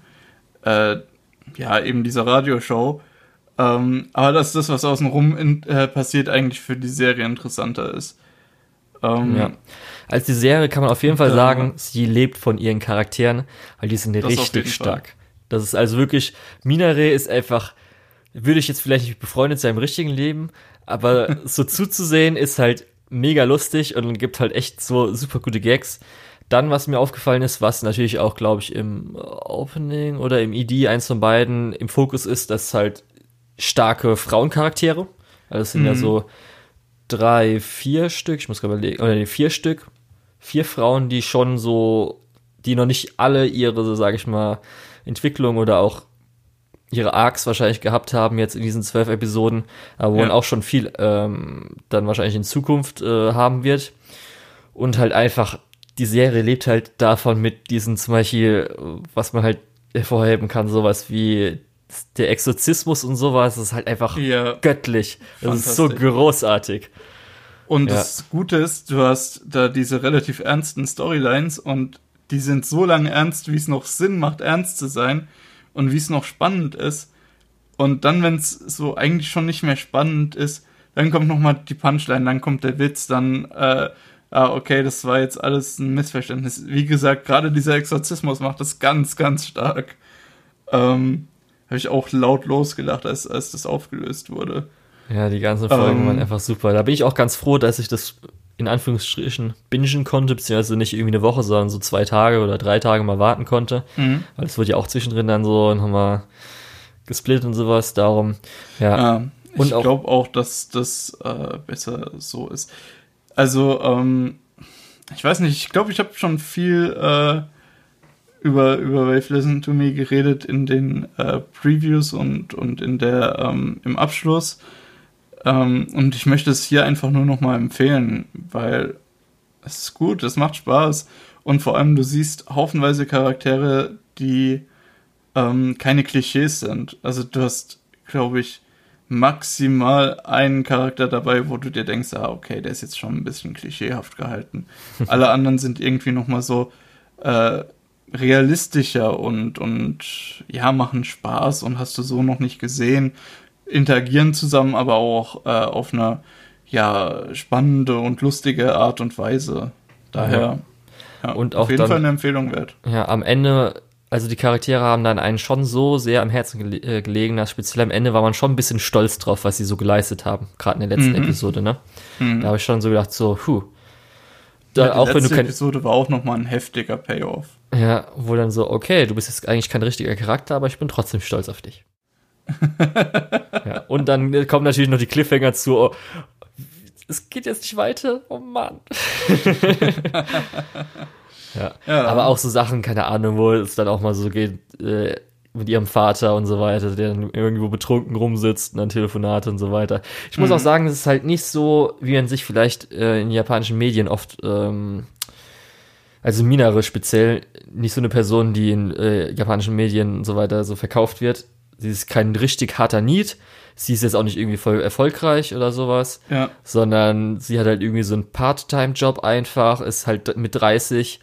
äh, ja, eben dieser Radioshow, ähm, aber dass das, was außenrum in, äh, passiert, eigentlich für die Serie interessanter ist. Ähm, ja. Als die Serie kann man auf jeden Fall sagen, sie lebt von ihren Charakteren, weil die sind richtig stark. Fall. Das ist also wirklich, Minare ist einfach, würde ich jetzt vielleicht nicht befreundet sein im richtigen Leben, aber so zuzusehen ist halt mega lustig und gibt halt echt so super gute Gags. Dann, was mir aufgefallen ist, was natürlich auch, glaube ich, im Opening oder im ED, eins von beiden, im Fokus ist, dass halt starke Frauencharaktere. Also es sind mhm. ja so drei, vier Stück, ich muss gerade überlegen, oder nee, vier Stück, vier Frauen, die schon so, die noch nicht alle ihre, sage ich mal, Entwicklung oder auch ihre Arcs wahrscheinlich gehabt haben jetzt in diesen zwölf Episoden, aber wo ja. auch schon viel ähm, dann wahrscheinlich in Zukunft äh, haben wird. Und halt einfach, die Serie lebt halt davon mit diesen zum Beispiel, was man halt hervorheben kann, sowas wie der Exorzismus und sowas, das ist halt einfach ja. göttlich. Das ist so großartig. Und ja. das Gute ist, du hast da diese relativ ernsten Storylines und die sind so lange ernst, wie es noch Sinn macht, ernst zu sein und wie es noch spannend ist. Und dann, wenn es so eigentlich schon nicht mehr spannend ist, dann kommt nochmal die Punchline, dann kommt der Witz, dann, äh, ah, okay, das war jetzt alles ein Missverständnis. Wie gesagt, gerade dieser Exorzismus macht das ganz, ganz stark. Ähm, Habe ich auch laut losgelacht, als, als das aufgelöst wurde. Ja, die ganzen Folgen ähm, waren einfach super. Da bin ich auch ganz froh, dass ich das in Anführungsstrichen bingen konnte, beziehungsweise nicht irgendwie eine Woche, sondern so zwei Tage oder drei Tage mal warten konnte. Mhm. Weil es wurde ja auch zwischendrin dann so nochmal gesplittet und sowas. Darum, ja. ja ich glaube auch, dass das äh, besser so ist. Also, ähm, ich weiß nicht, ich glaube, ich habe schon viel äh, über, über Wave Listen to Me geredet in den äh, Previews und, und in der, ähm, im Abschluss. Ähm, und ich möchte es hier einfach nur nochmal empfehlen, weil es ist gut, es macht Spaß. Und vor allem, du siehst haufenweise Charaktere, die ähm, keine Klischees sind. Also du hast, glaube ich, maximal einen Charakter dabei, wo du dir denkst, ah, okay, der ist jetzt schon ein bisschen klischeehaft gehalten. Alle anderen sind irgendwie nochmal so äh, realistischer und, und ja, machen Spaß und hast du so noch nicht gesehen interagieren zusammen, aber auch äh, auf eine ja spannende und lustige Art und Weise. Daher ja. Ja, und auf jeden dann, Fall eine Empfehlung wert. Ja, am Ende, also die Charaktere haben dann einen schon so sehr am Herzen gele äh, gelegen, dass speziell am Ende war man schon ein bisschen stolz drauf, was sie so geleistet haben, gerade in der letzten mhm. Episode, ne? Mhm. Da habe ich schon so gedacht, so, huh. Da, ja, die auch letzte wenn du kein, Episode war auch nochmal ein heftiger Payoff. Ja, wo dann so, okay, du bist jetzt eigentlich kein richtiger Charakter, aber ich bin trotzdem stolz auf dich. ja, und dann kommen natürlich noch die Cliffhanger zu. Oh, es geht jetzt nicht weiter. Oh Mann. ja. ja. Aber auch so Sachen, keine Ahnung, wo es dann auch mal so geht, äh, mit ihrem Vater und so weiter, der dann irgendwo betrunken rumsitzt und dann Telefonate und so weiter. Ich muss mhm. auch sagen, es ist halt nicht so, wie man sich vielleicht äh, in japanischen Medien oft, ähm, also Minare speziell, nicht so eine Person, die in äh, japanischen Medien und so weiter so verkauft wird sie ist kein richtig harter Need. Sie ist jetzt auch nicht irgendwie voll erfolgreich oder sowas, ja. sondern sie hat halt irgendwie so einen Part-Time-Job einfach, ist halt mit 30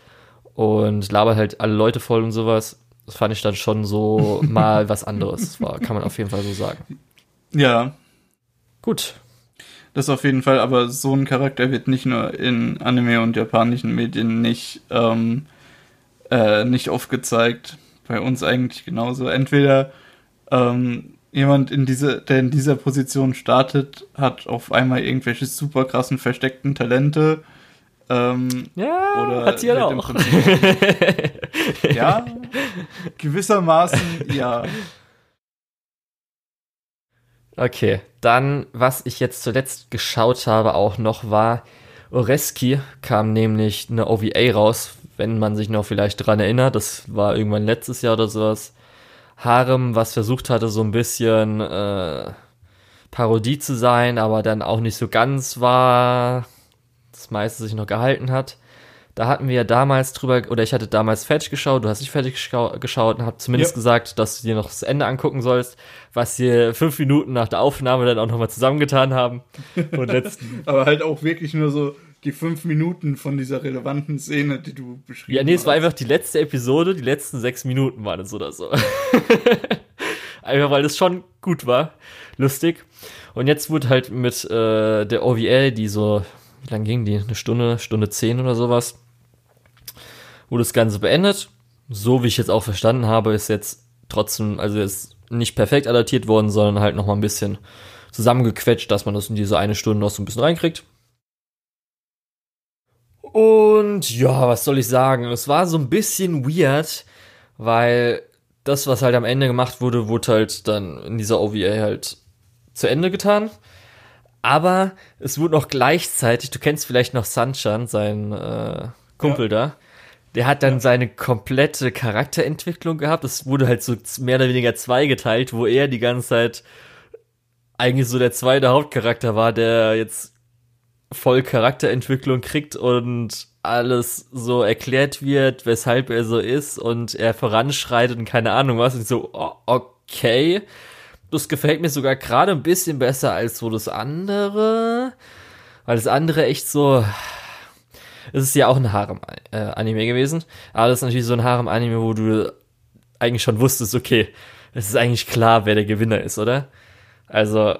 und labert halt alle Leute voll und sowas. Das fand ich dann schon so mal was anderes. Das war, kann man auf jeden Fall so sagen. Ja. Gut. Das auf jeden Fall, aber so ein Charakter wird nicht nur in Anime und japanischen Medien nicht, ähm, äh, nicht oft gezeigt. Bei uns eigentlich genauso. Entweder ähm, jemand in diese, der in dieser Position startet, hat auf einmal irgendwelche super krassen versteckten Talente. Ähm, ja, oder hat sie ja auch. ja, gewissermaßen ja. Okay, dann, was ich jetzt zuletzt geschaut habe, auch noch war Oreski kam nämlich eine OVA raus, wenn man sich noch vielleicht dran erinnert. Das war irgendwann letztes Jahr oder sowas. Harem, was versucht hatte, so ein bisschen äh, Parodie zu sein, aber dann auch nicht so ganz war. Das meiste sich noch gehalten hat. Da hatten wir ja damals drüber, oder ich hatte damals fertig geschaut, du hast nicht fertig geschaut und hab zumindest ja. gesagt, dass du dir noch das Ende angucken sollst, was wir fünf Minuten nach der Aufnahme dann auch nochmal zusammengetan haben. Und letzten Aber halt auch wirklich nur so die fünf Minuten von dieser relevanten Szene, die du beschrieben hast. Ja, nee, es war einfach die letzte Episode, die letzten sechs Minuten waren es oder so. einfach weil es schon gut war, lustig. Und jetzt wurde halt mit äh, der OVL, die so, wie lang ging die? Eine Stunde, Stunde zehn oder sowas wurde das Ganze beendet. So wie ich jetzt auch verstanden habe, ist jetzt trotzdem, also ist nicht perfekt adaptiert worden, sondern halt nochmal ein bisschen zusammengequetscht, dass man das in diese eine Stunde noch so ein bisschen reinkriegt. Und ja, was soll ich sagen? Es war so ein bisschen weird, weil das, was halt am Ende gemacht wurde, wurde halt dann in dieser OVA halt zu Ende getan. Aber es wurde noch gleichzeitig, du kennst vielleicht noch Sunshine, sein äh, Kumpel ja. da, der hat dann ja. seine komplette Charakterentwicklung gehabt. Es wurde halt so mehr oder weniger zweigeteilt, wo er die ganze Zeit eigentlich so der zweite Hauptcharakter war, der jetzt voll Charakterentwicklung kriegt und alles so erklärt wird, weshalb er so ist und er voranschreitet und keine Ahnung was. Und so, oh, okay. Das gefällt mir sogar gerade ein bisschen besser als so das andere. Weil das andere echt so, es ist ja auch ein Harem-Anime äh, gewesen, aber das ist natürlich so ein Harem-Anime, wo du eigentlich schon wusstest, okay, es ist eigentlich klar, wer der Gewinner ist, oder? Also,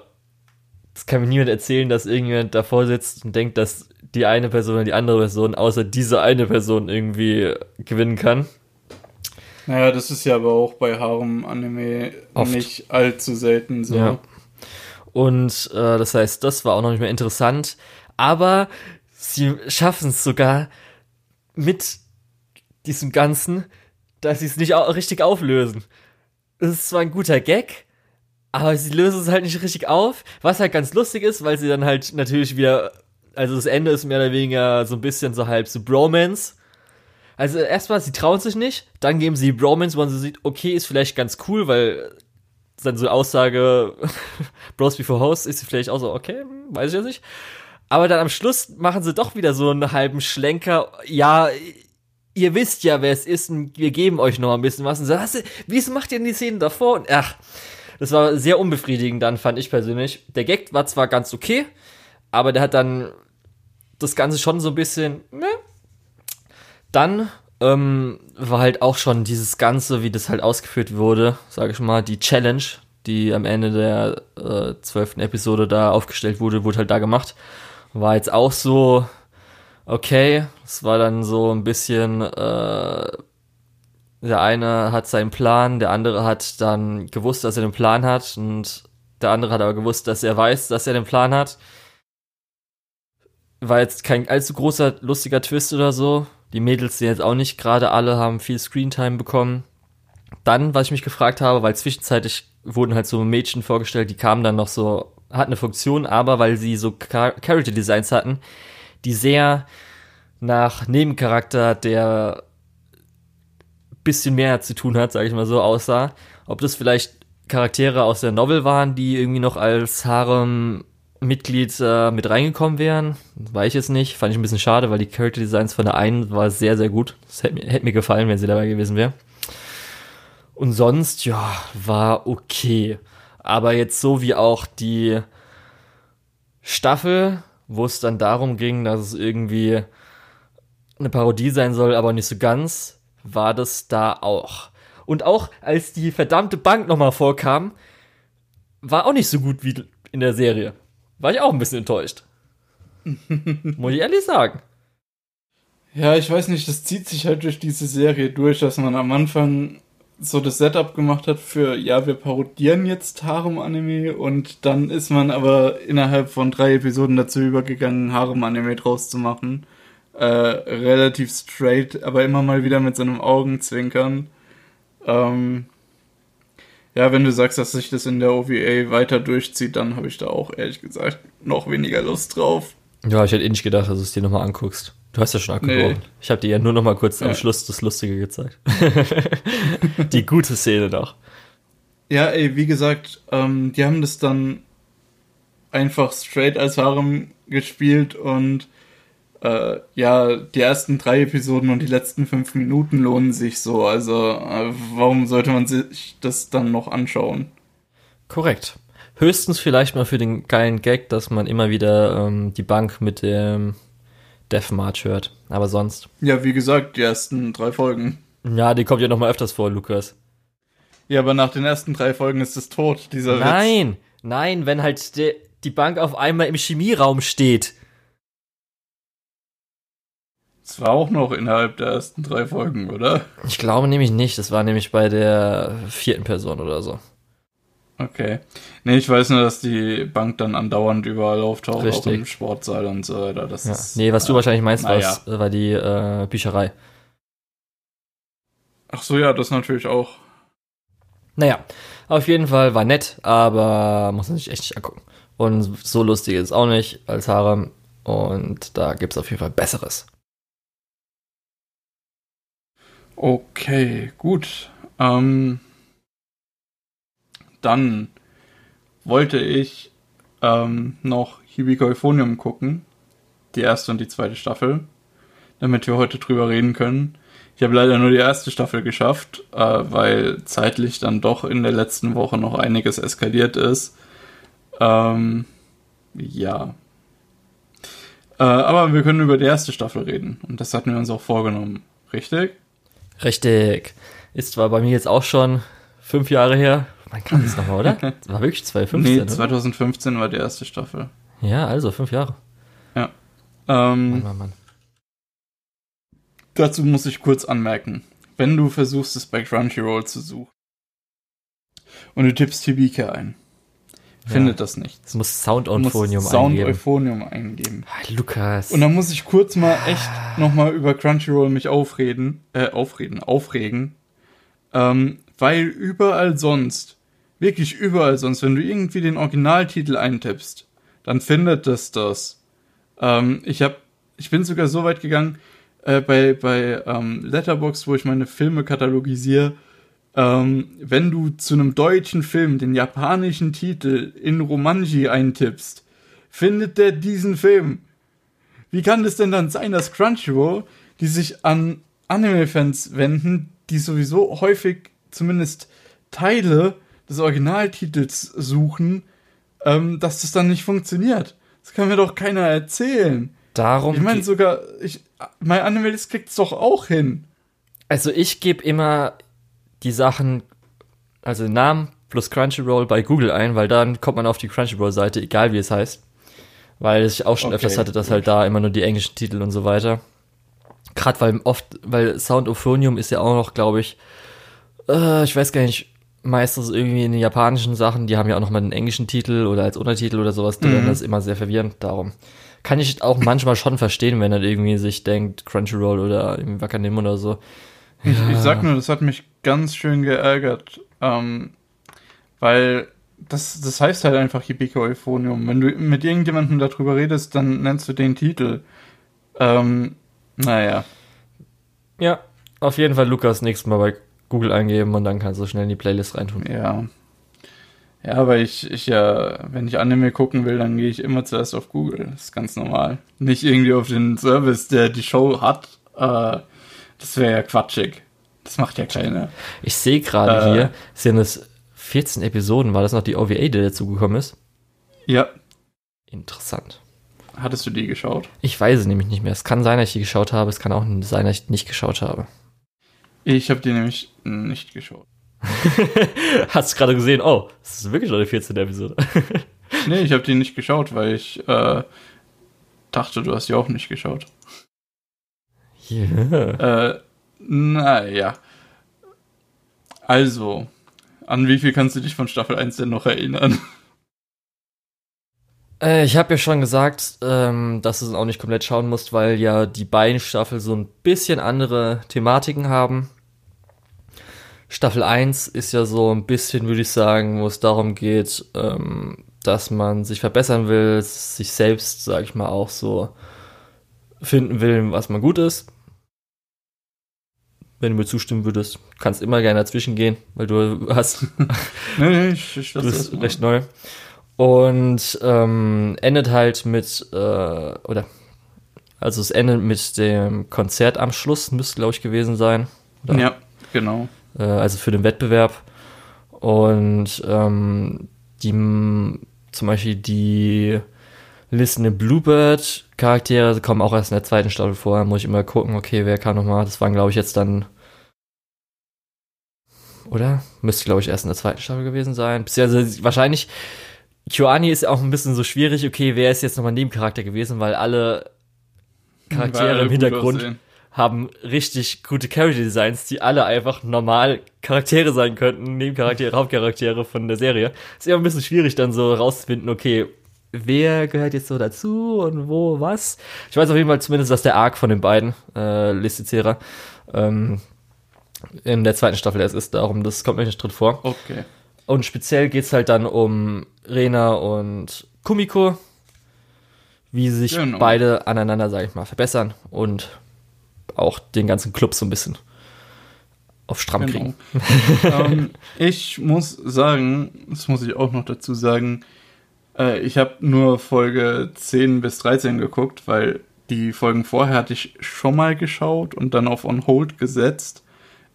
das kann mir niemand erzählen, dass irgendjemand davor sitzt und denkt, dass die eine Person oder die andere Person außer diese eine Person irgendwie gewinnen kann. Naja, das ist ja aber auch bei Harem-Anime nicht allzu selten so. Ja. Und äh, das heißt, das war auch noch nicht mehr interessant. Aber sie schaffen es sogar mit diesem Ganzen, dass sie es nicht richtig auflösen. Es ist zwar ein guter Gag, aber sie lösen es halt nicht richtig auf, was halt ganz lustig ist, weil sie dann halt natürlich wieder, also das Ende ist mehr oder weniger so ein bisschen so halb so Bromance. Also erstmal, sie trauen sich nicht, dann geben sie Bromance, wo man so sieht, okay, ist vielleicht ganz cool, weil dann so Aussage Bros before Host ist vielleicht auch so, okay, hm, weiß ich ja nicht. Aber dann am Schluss machen sie doch wieder so einen halben Schlenker. Ja, ihr wisst ja, wer es ist und wir geben euch noch ein bisschen was. Und so, du, wieso macht ihr denn die Szenen davor? Und ach, das war sehr unbefriedigend dann, fand ich persönlich. Der Gag war zwar ganz okay, aber der hat dann das Ganze schon so ein bisschen, ne? Dann ähm, war halt auch schon dieses Ganze, wie das halt ausgeführt wurde, sage ich mal, die Challenge, die am Ende der äh, zwölften äh, Episode da aufgestellt wurde, wurde halt da gemacht war jetzt auch so okay. Es war dann so ein bisschen, äh, der eine hat seinen Plan, der andere hat dann gewusst, dass er den Plan hat und der andere hat aber gewusst, dass er weiß, dass er den Plan hat. War jetzt kein allzu großer, lustiger Twist oder so. Die Mädels sind jetzt auch nicht gerade alle, haben viel Screentime bekommen. Dann, was ich mich gefragt habe, weil zwischenzeitlich wurden halt so Mädchen vorgestellt, die kamen dann noch so hat eine Funktion, aber weil sie so Character Designs hatten, die sehr nach Nebencharakter, der bisschen mehr zu tun hat, sage ich mal so, aussah. Ob das vielleicht Charaktere aus der Novel waren, die irgendwie noch als Harem-Mitglied äh, mit reingekommen wären, weiß ich jetzt nicht. Fand ich ein bisschen schade, weil die Character Designs von der einen war sehr, sehr gut. Das hätte hätte mir gefallen, wenn sie dabei gewesen wäre. Und sonst, ja, war okay. Aber jetzt so wie auch die Staffel, wo es dann darum ging, dass es irgendwie eine Parodie sein soll, aber nicht so ganz, war das da auch. Und auch als die verdammte Bank nochmal vorkam, war auch nicht so gut wie in der Serie. War ich auch ein bisschen enttäuscht. Muss ich ehrlich sagen. Ja, ich weiß nicht, das zieht sich halt durch diese Serie durch, dass man am Anfang so das Setup gemacht hat für, ja, wir parodieren jetzt Harem-Anime und dann ist man aber innerhalb von drei Episoden dazu übergegangen, Harem-Anime draus zu machen. Äh, relativ straight, aber immer mal wieder mit so einem Augenzwinkern. Ähm, ja, wenn du sagst, dass sich das in der OVA weiter durchzieht, dann habe ich da auch ehrlich gesagt noch weniger Lust drauf. Ja, ich hätte eh nicht gedacht, dass du es dir nochmal anguckst. Du hast ja schon abgebrochen. Nee. Ich habe dir ja nur nochmal kurz ja. am Schluss das Lustige gezeigt. die gute Szene noch. Ja, ey, wie gesagt, ähm, die haben das dann einfach straight als Harem gespielt und äh, ja, die ersten drei Episoden und die letzten fünf Minuten lohnen sich so. Also, äh, warum sollte man sich das dann noch anschauen? Korrekt. Höchstens vielleicht mal für den geilen Gag, dass man immer wieder ähm, die Bank mit dem Deathmarch hört. Aber sonst. Ja, wie gesagt, die ersten drei Folgen. Ja, die kommt ja noch mal öfters vor, Lukas. Ja, aber nach den ersten drei Folgen ist es tot, dieser Nein, Witz. nein, wenn halt die Bank auf einmal im Chemieraum steht. Das war auch noch innerhalb der ersten drei Folgen, oder? Ich glaube nämlich nicht. Das war nämlich bei der vierten Person oder so. Okay. Nee, ich weiß nur, dass die Bank dann andauernd überall auftaucht, Richtig. auch im Sportsaal und so weiter. Das ja. ist, nee, was du äh, wahrscheinlich meinst, ja. war die äh, Bücherei. Ach so, ja, das natürlich auch. Naja, auf jeden Fall war nett, aber muss man sich echt nicht angucken. Und so lustig ist es auch nicht als Harem. Und da gibt es auf jeden Fall Besseres. Okay, gut. Ähm, dann wollte ich ähm, noch Hibiko Euphonium gucken. Die erste und die zweite Staffel. Damit wir heute drüber reden können. Ich habe leider nur die erste Staffel geschafft, äh, weil zeitlich dann doch in der letzten Woche noch einiges eskaliert ist. Ähm, ja. Äh, aber wir können über die erste Staffel reden. Und das hatten wir uns auch vorgenommen. Richtig? Richtig. Ist zwar bei mir jetzt auch schon fünf Jahre her. Man kann es nochmal, oder? Das war wirklich 2015. Nee, 2015 oder? war die erste Staffel. Ja, also fünf Jahre. Ja. Ähm, Mann, Mann, Mann. Dazu muss ich kurz anmerken. Wenn du versuchst, es bei Crunchyroll zu suchen und du tippst Hibike ein, findet ja. das nicht. Es muss Sound Euphonium Sound eingeben. Euphonium eingeben. Ah, Lukas. Und dann muss ich kurz mal echt nochmal über Crunchyroll mich aufreden, äh, aufreden, aufregen. Ähm, weil überall sonst, wirklich überall sonst, wenn du irgendwie den Originaltitel eintippst, dann findet das das. Ähm, ich hab, ich bin sogar so weit gegangen, äh, bei, bei ähm, Letterbox, wo ich meine Filme katalogisiere, ähm, wenn du zu einem deutschen Film den japanischen Titel in Romanji eintippst, findet der diesen Film. Wie kann es denn dann sein, dass Crunchyroll, die sich an Anime-Fans wenden, die sowieso häufig zumindest Teile des Originaltitels suchen, ähm, dass das dann nicht funktioniert? Das kann mir doch keiner erzählen. Darum. Ich meine sogar, ich, mein Animalist kriegt es doch auch hin. Also ich gebe immer die Sachen, also den Namen plus Crunchyroll bei Google ein, weil dann kommt man auf die Crunchyroll-Seite, egal wie es heißt. Weil ich auch schon okay, öfters hatte, dass gut. halt da immer nur die englischen Titel und so weiter. Gerade weil oft, weil Sound Euphonium ist ja auch noch, glaube ich, äh, ich weiß gar nicht, meistens irgendwie in den japanischen Sachen, die haben ja auch noch mal einen englischen Titel oder als Untertitel oder sowas drin, mhm. das ist immer sehr verwirrend, darum. Kann ich auch manchmal schon verstehen, wenn er irgendwie sich denkt, Crunchyroll oder Wakanim oder so. Ich, ja. ich sag nur, das hat mich ganz schön geärgert, ähm, weil das, das heißt halt einfach Hibiko Euphonium. Wenn du mit irgendjemandem darüber redest, dann nennst du den Titel. Ähm, naja. Ja, auf jeden Fall Lukas nächstes Mal bei Google eingeben und dann kannst du schnell in die Playlist reintun. Ja. Ja, weil ich, ich ja, wenn ich Anime gucken will, dann gehe ich immer zuerst auf Google. Das ist ganz normal. Nicht irgendwie auf den Service, der die Show hat. Äh, das wäre ja quatschig. Das macht ja keiner. Ich sehe gerade äh, hier, sind es 14 Episoden. War das noch die OVA, die dazugekommen ist? Ja. Interessant. Hattest du die geschaut? Ich weiß es nämlich nicht mehr. Es kann sein, dass ich die geschaut habe. Es kann auch sein, dass ich nicht geschaut habe. Ich habe die nämlich nicht geschaut. Hast du gerade gesehen? Oh, das ist wirklich noch die 14. Episode. nee, ich habe die nicht geschaut, weil ich äh, dachte, du hast die auch nicht geschaut. Äh, naja. Also, an wie viel kannst du dich von Staffel 1 denn noch erinnern? Äh, ich habe ja schon gesagt, ähm, dass du es auch nicht komplett schauen musst, weil ja die beiden Staffeln so ein bisschen andere Thematiken haben. Staffel 1 ist ja so ein bisschen, würde ich sagen, wo es darum geht, ähm, dass man sich verbessern will, sich selbst, sag ich mal, auch so finden will, was man gut ist. Wenn du mir zustimmen würdest, kannst immer gerne dazwischen gehen, weil du hast. nee, ich, ich du bist recht neu. Und ähm, endet halt mit, äh, oder also es endet mit dem Konzert am Schluss, müsste glaube ich gewesen sein. Oder? Ja, genau. Äh, also für den Wettbewerb. Und ähm, die zum Beispiel die Listen Bluebird Charaktere kommen auch erst in der zweiten Staffel vor. Muss ich immer gucken, okay, wer kann nochmal. Das waren, glaube ich, jetzt dann. Oder? Müsste, glaube ich, erst in der zweiten Staffel gewesen sein. Beziehungsweise wahrscheinlich. Kyoani ist auch ein bisschen so schwierig, okay, wer ist jetzt nochmal Nebencharakter gewesen, weil alle Charaktere alle im Hintergrund haben richtig gute Character Designs, die alle einfach normal Charaktere sein könnten, Nebencharaktere, Hauptcharaktere von der Serie. Ist immer ein bisschen schwierig dann so rauszufinden, okay, wer gehört jetzt so dazu und wo was. Ich weiß auf jeden Fall zumindest, dass der Arc von den beiden, äh, Listizierer, ähm, in der zweiten Staffel erst ist, darum, das kommt mir nicht drin vor. Okay. Und speziell geht's halt dann um Rena und Kumiko, wie sich genau. beide aneinander, sag ich mal, verbessern und auch den ganzen Club so ein bisschen auf Stramm genau. kriegen. ähm, ich muss sagen, das muss ich auch noch dazu sagen, äh, ich habe nur Folge 10 bis 13 geguckt, weil die Folgen vorher hatte ich schon mal geschaut und dann auf On Hold gesetzt.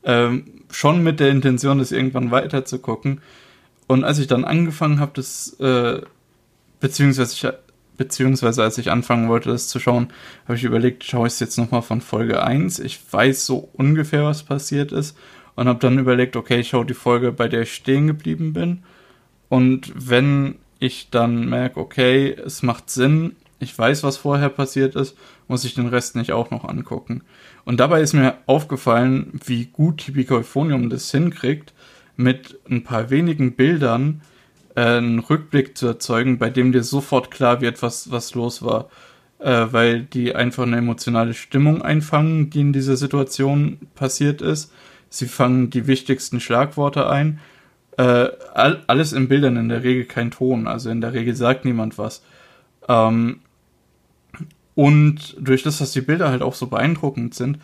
Ähm, schon mit der Intention, das irgendwann weiter zu gucken. Und als ich dann angefangen habe, das, äh, beziehungsweise, ich, beziehungsweise als ich anfangen wollte, das zu schauen, habe ich überlegt, schaue ich es jetzt nochmal von Folge 1. Ich weiß so ungefähr, was passiert ist. Und habe dann überlegt, okay, ich schaue die Folge, bei der ich stehen geblieben bin. Und wenn ich dann merke, okay, es macht Sinn, ich weiß, was vorher passiert ist, muss ich den Rest nicht auch noch angucken. Und dabei ist mir aufgefallen, wie gut Typical Euphonium das hinkriegt, mit ein paar wenigen Bildern äh, einen Rückblick zu erzeugen, bei dem dir sofort klar wird, was, was los war. Äh, weil die einfach eine emotionale Stimmung einfangen, die in dieser Situation passiert ist. Sie fangen die wichtigsten Schlagworte ein äh, all, alles in Bildern, in der Regel kein Ton, also in der Regel sagt niemand was. Ähm, und durch das, dass die Bilder halt auch so beeindruckend sind,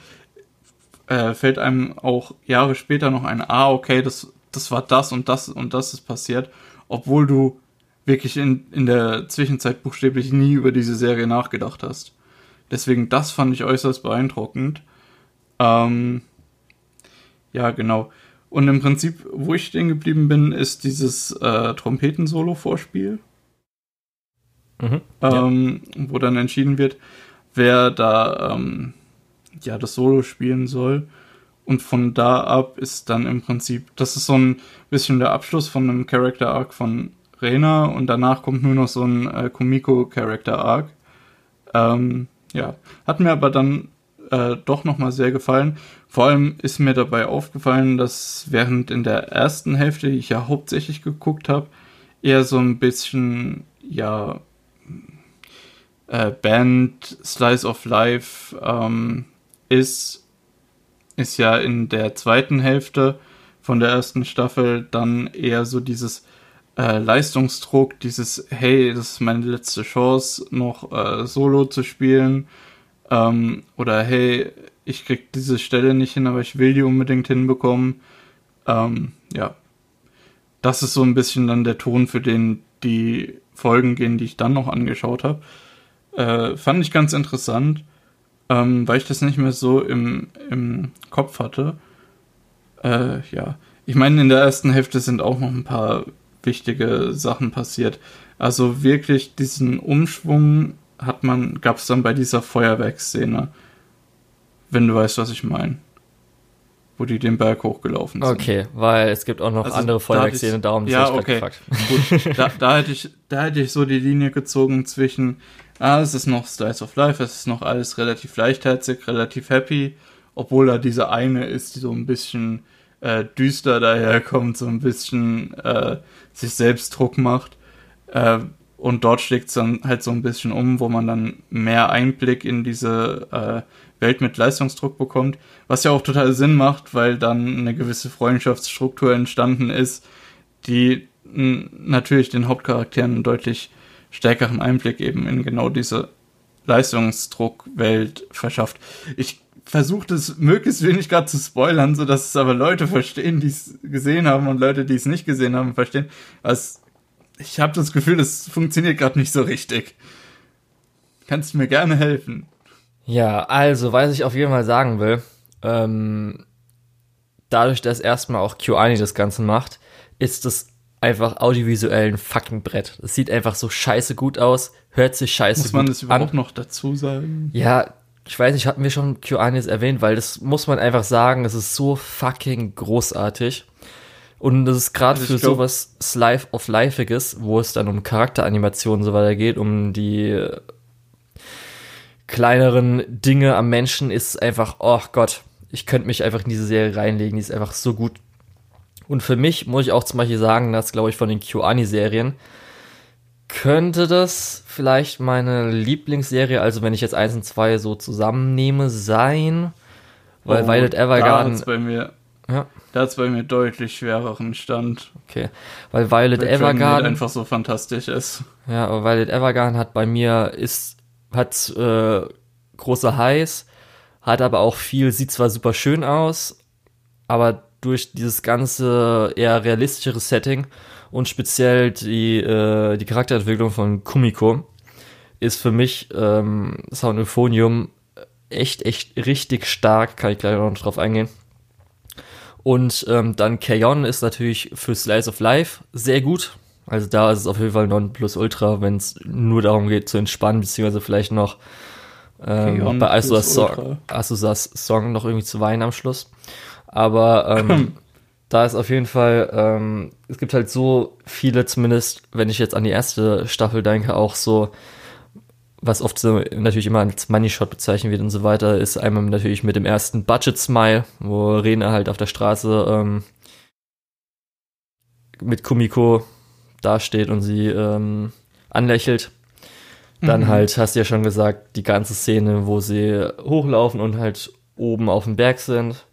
äh, fällt einem auch Jahre später noch ein, ah, okay, das, das war das und das und das ist passiert, obwohl du wirklich in, in der Zwischenzeit buchstäblich nie über diese Serie nachgedacht hast. Deswegen, das fand ich äußerst beeindruckend. Ähm, ja, genau. Und im Prinzip, wo ich stehen geblieben bin, ist dieses äh, Trompeten-Solo-Vorspiel. Mhm, ähm, ja. Wo dann entschieden wird, wer da ähm, ja das Solo spielen soll. Und von da ab ist dann im Prinzip, das ist so ein bisschen der Abschluss von einem Character Arc von Rena und danach kommt nur noch so ein äh, Kumiko Character Arc. Ähm, ja, hat mir aber dann äh, doch nochmal sehr gefallen. Vor allem ist mir dabei aufgefallen, dass während in der ersten Hälfte, die ich ja hauptsächlich geguckt habe, eher so ein bisschen, ja, äh, Band, Slice of Life ähm, ist, ist ja in der zweiten Hälfte von der ersten Staffel dann eher so dieses äh, Leistungsdruck, dieses, hey, das ist meine letzte Chance, noch äh, Solo zu spielen ähm, oder hey, ich krieg diese Stelle nicht hin, aber ich will die unbedingt hinbekommen. Ähm, ja, das ist so ein bisschen dann der Ton, für den die Folgen gehen, die ich dann noch angeschaut habe. Äh, fand ich ganz interessant, ähm, weil ich das nicht mehr so im, im Kopf hatte. Äh, ja, ich meine, in der ersten Hälfte sind auch noch ein paar wichtige Sachen passiert. Also wirklich diesen Umschwung hat man, gab es dann bei dieser Feuerwerksszene. Wenn du weißt, was ich meine. Wo die den Berg hochgelaufen sind. Okay, weil es gibt auch noch also andere Feuerwerksszenen, darum ja, ich okay. gefragt. Gut, da, da, hätte ich, da hätte ich so die Linie gezogen zwischen, ah, es ist noch Slice of Life, es ist noch alles relativ leichtherzig, relativ happy, obwohl da diese eine ist, die so ein bisschen äh, düster daherkommt, so ein bisschen äh, sich selbst Druck macht. Äh, und dort schlägt es dann halt so ein bisschen um, wo man dann mehr Einblick in diese äh, Welt mit Leistungsdruck bekommt. Was ja auch total Sinn macht, weil dann eine gewisse Freundschaftsstruktur entstanden ist, die natürlich den Hauptcharakteren einen deutlich stärkeren Einblick eben in genau diese Leistungsdruckwelt verschafft. Ich versuche das möglichst wenig gerade zu spoilern, so dass es aber Leute verstehen, die es gesehen haben und Leute, die es nicht gesehen haben, verstehen. Also ich habe das Gefühl, es funktioniert gerade nicht so richtig. Kannst du mir gerne helfen? Ja, also, was ich auf jeden Fall sagen will, ähm, dadurch, dass erstmal auch QAni das Ganze macht, ist es einfach audiovisuell ein fucking Brett. Es sieht einfach so scheiße gut aus, hört sich scheiße gut an. Muss man das überhaupt an. noch dazu sagen? Ja, ich weiß nicht, hatten wir schon QAnis erwähnt, weil das muss man einfach sagen, es ist so fucking großartig. Und das ist gerade also für glaub, sowas Slice of Lifeiges, wo es dann um Charakteranimationen so weiter geht, um die kleineren Dinge am Menschen, ist einfach, oh Gott, ich könnte mich einfach in diese Serie reinlegen, die ist einfach so gut. Und für mich muss ich auch zum Beispiel sagen, dass, glaube ich, von den QAni-Serien könnte das vielleicht meine Lieblingsserie, also wenn ich jetzt eins und zwei so zusammennehme, sein. Weil oh, Violet Evergarden. Bei mir, ja. Da hat's bei mir deutlich schwereren Stand. Okay. Weil Violet Evergarden. einfach so fantastisch ist. Ja, aber Violet Evergarden hat bei mir, ist hat äh, große Highs, hat aber auch viel, sieht zwar super schön aus, aber durch dieses ganze eher realistischere Setting und speziell die, äh, die Charakterentwicklung von Kumiko ist für mich ähm, Sound Euphonium echt, echt richtig stark, kann ich gleich noch drauf eingehen. Und ähm, dann Kayon ist natürlich für Slice of Life sehr gut, also da ist es auf jeden Fall non plus ultra, wenn es nur darum geht zu entspannen, beziehungsweise vielleicht noch ähm, bei Asusas Song, Asusas Song noch irgendwie zu weinen am Schluss. Aber ähm, da ist auf jeden Fall, ähm, es gibt halt so viele, zumindest wenn ich jetzt an die erste Staffel denke, auch so, was oft so natürlich immer als Money Shot bezeichnet wird und so weiter, ist einmal natürlich mit dem ersten Budget Smile, wo Rena halt auf der Straße ähm, mit Kumiko dasteht und sie ähm, anlächelt. Dann mhm. halt, hast du ja schon gesagt, die ganze Szene, wo sie hochlaufen und halt oben auf dem Berg sind.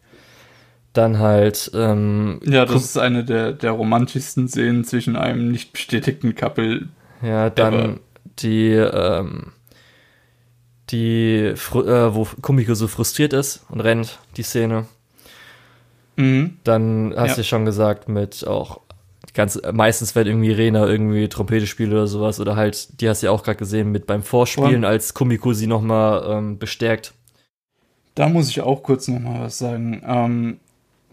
Dann halt. Ähm, ja, das ist eine der, der romantischsten Szenen zwischen einem nicht bestätigten Couple. Ja, dann ever. die, ähm, die, äh, wo Kumiko so frustriert ist und rennt, die Szene. Mhm. Dann hast ja. du schon gesagt, mit auch ganz meistens wenn irgendwie Rena irgendwie Trompete spielt oder sowas oder halt, die hast du ja auch gerade gesehen mit beim Vorspielen, oh. als Kumiko sie nochmal ähm, bestärkt. Da muss ich auch kurz nochmal was sagen. Ähm,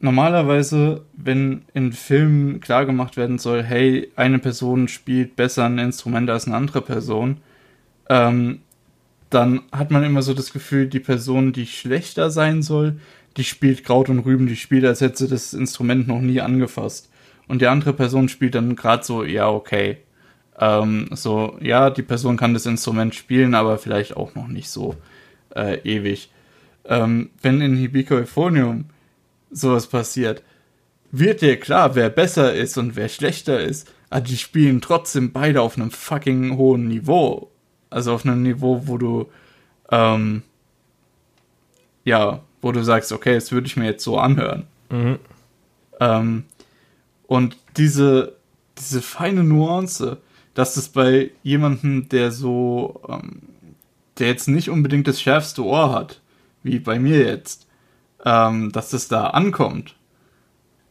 normalerweise, wenn in Filmen klargemacht werden soll, hey, eine Person spielt besser ein Instrument als eine andere Person, ähm, dann hat man immer so das Gefühl, die Person, die schlechter sein soll, die spielt Kraut und Rüben, die spielt, als hätte sie das Instrument noch nie angefasst und die andere Person spielt dann gerade so, ja, okay. Ähm, so, ja, die Person kann das Instrument spielen, aber vielleicht auch noch nicht so äh, ewig. Ähm, wenn in Hibiko Euphonium sowas passiert, wird dir klar, wer besser ist und wer schlechter ist, aber die spielen trotzdem beide auf einem fucking hohen Niveau. Also auf einem Niveau, wo du, ähm, ja, wo du sagst, okay, das würde ich mir jetzt so anhören. Mhm. Ähm, und diese, diese feine Nuance, dass es bei jemandem, der so, ähm, der jetzt nicht unbedingt das schärfste Ohr hat, wie bei mir jetzt, ähm, dass das da ankommt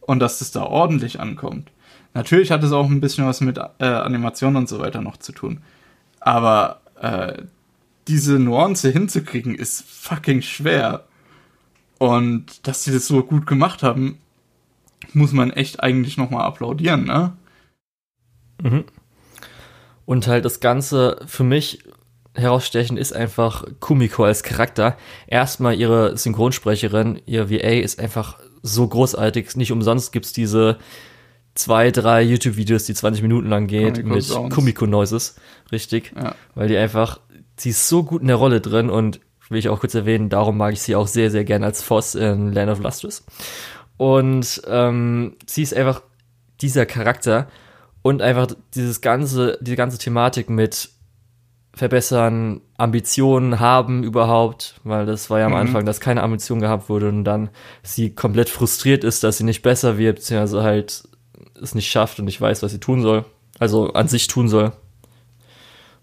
und dass das da ordentlich ankommt. Natürlich hat es auch ein bisschen was mit äh, Animation und so weiter noch zu tun. Aber äh, diese Nuance hinzukriegen ist fucking schwer. Und dass sie das so gut gemacht haben, muss man echt eigentlich nochmal applaudieren, ne? Mhm. Und halt das Ganze für mich herausstechend ist einfach Kumiko als Charakter. Erstmal ihre Synchronsprecherin, ihr VA ist einfach so großartig. Nicht umsonst gibt's diese zwei, drei YouTube-Videos, die 20 Minuten lang gehen Kumiko mit Sounds. Kumiko Noises. Richtig. Ja. Weil die einfach, sie ist so gut in der Rolle drin und will ich auch kurz erwähnen, darum mag ich sie auch sehr, sehr gerne als Voss in Land of Lustrous. Und ähm, sie ist einfach dieser Charakter und einfach dieses ganze, diese ganze Thematik mit verbessern, Ambitionen haben überhaupt, weil das war ja am mhm. Anfang, dass keine Ambition gehabt wurde und dann sie komplett frustriert ist, dass sie nicht besser wird, beziehungsweise halt es nicht schafft und nicht weiß, was sie tun soll. Also an sich tun soll.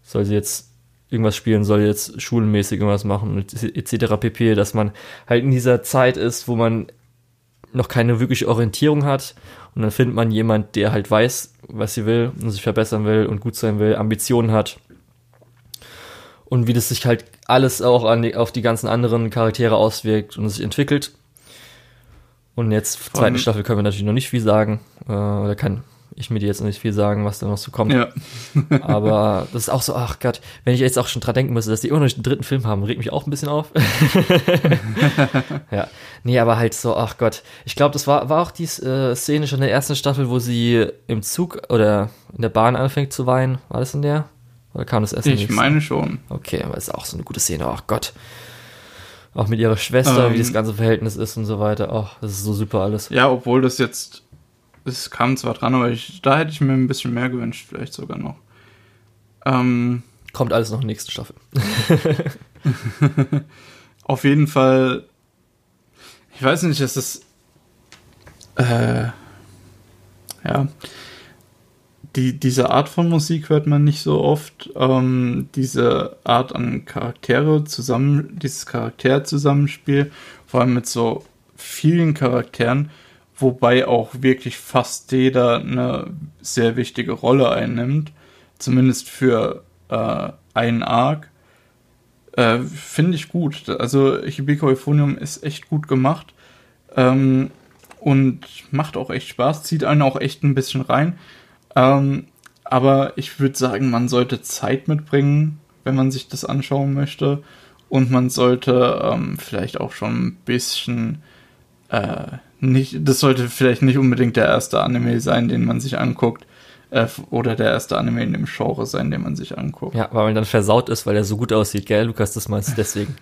Soll sie jetzt irgendwas spielen, soll jetzt schulenmäßig irgendwas machen etc. pp, dass man halt in dieser Zeit ist, wo man noch keine wirkliche Orientierung hat und dann findet man jemand, der halt weiß, was sie will und sich verbessern will und gut sein will, Ambitionen hat und wie das sich halt alles auch die, auf die ganzen anderen Charaktere auswirkt und sich entwickelt. Und jetzt, zweite Staffel können wir natürlich noch nicht viel sagen. Äh, oder kann ich mir dir jetzt noch nicht viel sagen, was da noch so kommt. Ja. Aber das ist auch so, ach Gott, wenn ich jetzt auch schon dran denken müsste, dass die immer noch einen dritten Film haben, regt mich auch ein bisschen auf. ja. Nee, aber halt so, ach Gott. Ich glaube, das war, war auch die äh, Szene schon in der ersten Staffel, wo sie im Zug oder in der Bahn anfängt zu weinen. War das in der? Oder kam das erst Ich meine schon. Okay, aber ist auch so eine gute Szene. Ach Gott. Auch mit ihrer Schwester, ähm, wie das ganze Verhältnis ist und so weiter. Ach, das ist so super alles. Ja, obwohl das jetzt, es kam zwar dran, aber ich, da hätte ich mir ein bisschen mehr gewünscht, vielleicht sogar noch. Ähm, Kommt alles noch in der nächsten Staffel. Auf jeden Fall, ich weiß nicht, es ist, äh, ja, die, diese Art von Musik hört man nicht so oft. Ähm, diese Art an Charaktere zusammen, dieses Charakterzusammenspiel, vor allem mit so vielen Charakteren, wobei auch wirklich fast jeder eine sehr wichtige Rolle einnimmt, zumindest für äh, einen Arc. Äh, Finde ich gut. Also Hibiko Euphonium ist echt gut gemacht ähm, und macht auch echt Spaß, zieht einen auch echt ein bisschen rein. Ähm, aber ich würde sagen, man sollte Zeit mitbringen, wenn man sich das anschauen möchte. Und man sollte ähm, vielleicht auch schon ein bisschen äh, nicht, das sollte vielleicht nicht unbedingt der erste Anime sein, den man sich anguckt. Äh, oder der erste Anime in dem Genre sein, den man sich anguckt. Ja, weil man dann versaut ist, weil er so gut aussieht, gell, Lukas, das meinst du deswegen.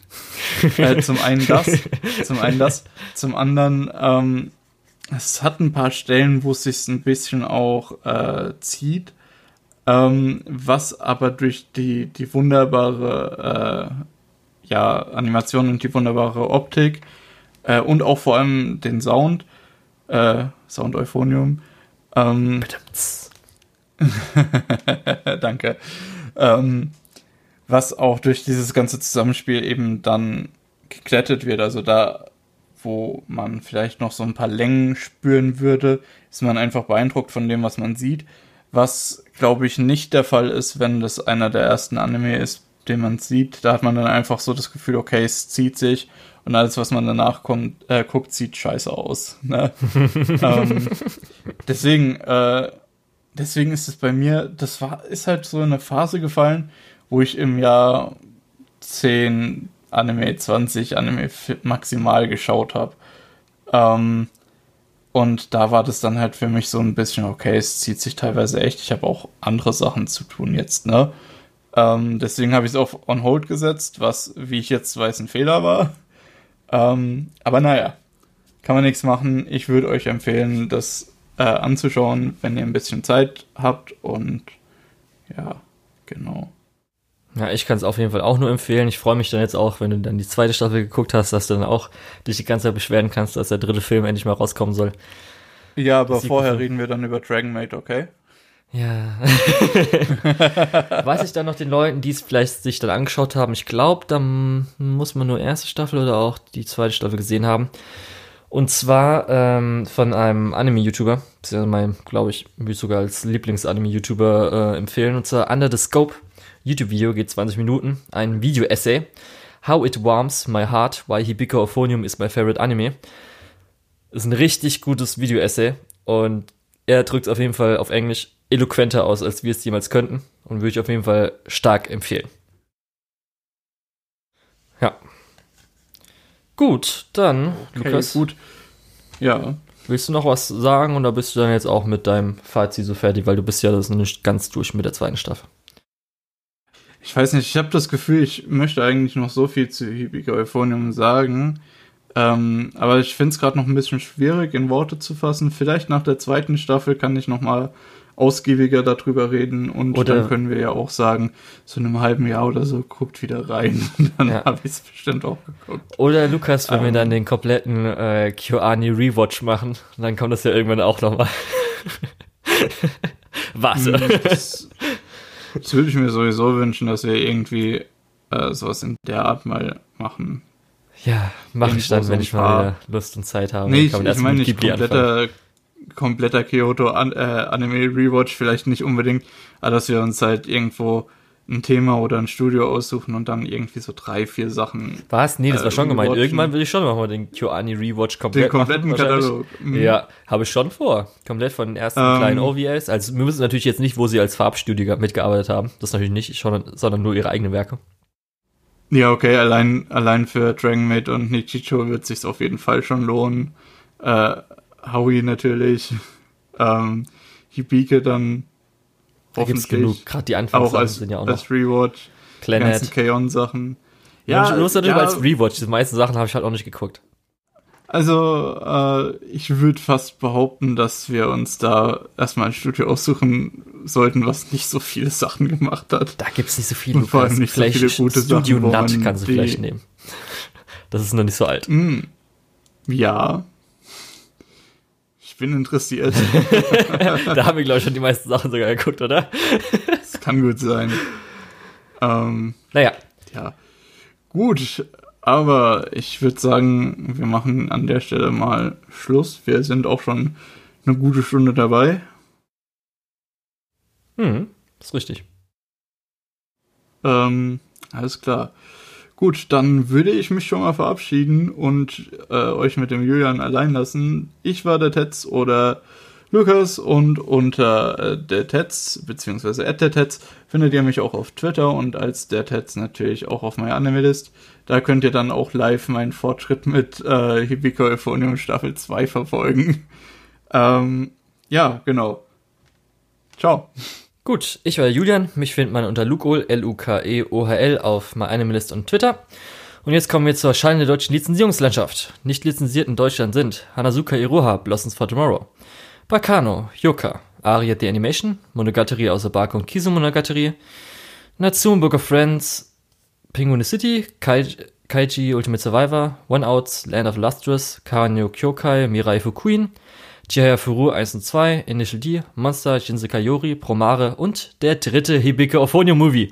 äh, zum einen das, zum einen das, zum anderen, ähm, es hat ein paar Stellen, wo es sich ein bisschen auch äh, zieht, ähm, was aber durch die, die wunderbare äh, ja, Animation und die wunderbare Optik äh, und auch vor allem den Sound, äh, Sound Euphonium, ähm, Danke. Ähm, was auch durch dieses ganze Zusammenspiel eben dann geklettet wird. Also da wo man vielleicht noch so ein paar Längen spüren würde, ist man einfach beeindruckt von dem, was man sieht. Was, glaube ich, nicht der Fall ist, wenn das einer der ersten Anime ist, den man sieht. Da hat man dann einfach so das Gefühl, okay, es zieht sich und alles, was man danach kommt, äh, guckt, sieht scheiße aus. Ne? ähm, deswegen, äh, deswegen ist es bei mir, das war, ist halt so eine Phase gefallen, wo ich im Jahr 10, Anime 20, Anime maximal geschaut habe. Ähm, und da war das dann halt für mich so ein bisschen, okay, es zieht sich teilweise echt. Ich habe auch andere Sachen zu tun jetzt, ne? Ähm, deswegen habe ich es auf On Hold gesetzt, was, wie ich jetzt weiß, ein Fehler war. Ähm, aber naja, kann man nichts machen. Ich würde euch empfehlen, das äh, anzuschauen, wenn ihr ein bisschen Zeit habt. Und ja, genau. Ja, ich kann es auf jeden Fall auch nur empfehlen. Ich freue mich dann jetzt auch, wenn du dann die zweite Staffel geguckt hast, dass du dann auch dich die ganze Zeit beschweren kannst, dass der dritte Film endlich mal rauskommen soll. Ja, aber vorher reden wir dann über Dragon Maid, okay? Ja. Weiß ich dann noch den Leuten, die es vielleicht sich dann angeschaut haben, ich glaube, dann muss man nur erste Staffel oder auch die zweite Staffel gesehen haben. Und zwar ähm, von einem Anime-YouTuber, das ist mein, glaube ich, würde sogar als Lieblings-Anime-YouTuber äh, empfehlen, und zwar Under the Scope YouTube-Video, geht 20 Minuten, ein Video-Essay. How It Warms My Heart, Why Hibiko Euphonium is My Favorite Anime. Ist ein richtig gutes Video-Essay und er drückt es auf jeden Fall auf Englisch eloquenter aus, als wir es jemals könnten und würde ich auf jeden Fall stark empfehlen. Ja. Gut, dann, okay, Lukas. Gut. Ja. Willst du noch was sagen oder bist du dann jetzt auch mit deinem Fazit so fertig, weil du bist ja das nicht ganz durch mit der zweiten Staffel? Ich weiß nicht, ich habe das Gefühl, ich möchte eigentlich noch so viel zu Hibika Euphonium sagen. Ähm, aber ich finde es gerade noch ein bisschen schwierig in Worte zu fassen. Vielleicht nach der zweiten Staffel kann ich noch mal ausgiebiger darüber reden und oder dann können wir ja auch sagen, so in einem halben Jahr oder so guckt wieder rein. dann ja. habe ich es bestimmt auch geguckt. Oder Lukas, wenn um, wir ähm. dann den kompletten äh, Kyoani Rewatch machen, dann kommt das ja irgendwann auch noch mal. Was? Hm, Das, das würde ich mir sowieso wünschen, dass wir irgendwie äh, sowas in der Art mal machen. ja, mache ich dann, so wenn ich mal wieder Lust und Zeit habe. Nee, ich, ich meine nicht anfangen. kompletter, kompletter Kyoto an, äh, Anime Rewatch, vielleicht nicht unbedingt, aber dass wir uns halt irgendwo ein Thema oder ein Studio aussuchen und dann irgendwie so drei, vier Sachen, Was? Nee, das äh, war schon gemeint. rewatchen. Irgendwann will ich schon mal den KyoAni Rewatch komplett den kompletten machen. Katalog. Mhm. Ja, habe ich schon vor. Komplett von den ersten Ähm. kleinen OVAs. Also wir wissen natürlich jetzt nicht, wo sie als Farbstudio mitgearbeitet haben. Das natürlich nicht, schon, sondern nur ihre eigenen Werke. Ja, okay, allein, allein für Dragon Maid und Nichicho wird sich's auf jeden Fall schon lohnen. Äh, Howie natürlich. Ähm, Hibike dann Da gibt's genug. Gerade die Anfangssachen als, sind ja auch noch. als Rewatch. Die ganzen Planet. Kaon-Sachen. Ja, du musst natürlich ja, als Rewatch. Die meisten Sachen habe ich halt auch nicht geguckt. Also, äh, ich würde fast behaupten, dass wir uns da erstmal ein Studio aussuchen sollten, was nicht so viele Sachen gemacht hat. Da gibt's nicht so viele. Und vor allem nicht so vielleicht viele gute Studio Sachen, wo Nut kannst du vielleicht nehmen. Das ist noch nicht so alt. Hm. Ja. Bin interessiert. da haben wir, glaube ich, schon die meisten Sachen sogar geguckt, oder? Das kann gut sein. Ähm, Naja, ja. Gut, aber ich würde sagen, wir machen an der Stelle mal Schluss. Wir sind auch schon eine gute Stunde dabei. hm, ist richtig. Ähm, alles klar. Gut, dann würde ich mich schon mal verabschieden und äh, euch mit dem Julian allein lassen. Ich war der Tetz oder Lukas und unter äh, der Tetz, beziehungsweise at der Tetz, findet ihr mich auch auf Twitter und als der Tetz natürlich auch auf meiner Anime-List. Da könnt ihr dann auch live meinen Fortschritt mit äh, Hibiko Euphonium Staffel 2 verfolgen. ähm, ja, genau. Ciao. Gut, ich war Julian. Mich findet man unter Lukol, L-U-K-E-O-H-L auf MyAnimeList und Twitter. Und jetzt kommen wir zur Schalen der deutschen Lizenzierungslandschaft. Nicht lizenziert in Deutschland sind Hanazuka Iroha, Blossoms for Tomorrow, Bakano, Yoka, Aria the Animation, Monogatari aus Abako und Kizu Monogatari, Natsume Book of Friends, Penguin City, Kai Kaiji Ultimate Survivor, One Outs, Land of Lustrous, Kanyo Kyokai, Mirai Fukuin, Chihaya Furu 1 und 2, Initial D, Monster, Shinsekai Yori, Promare und der dritte Hibike Ophonia Movie.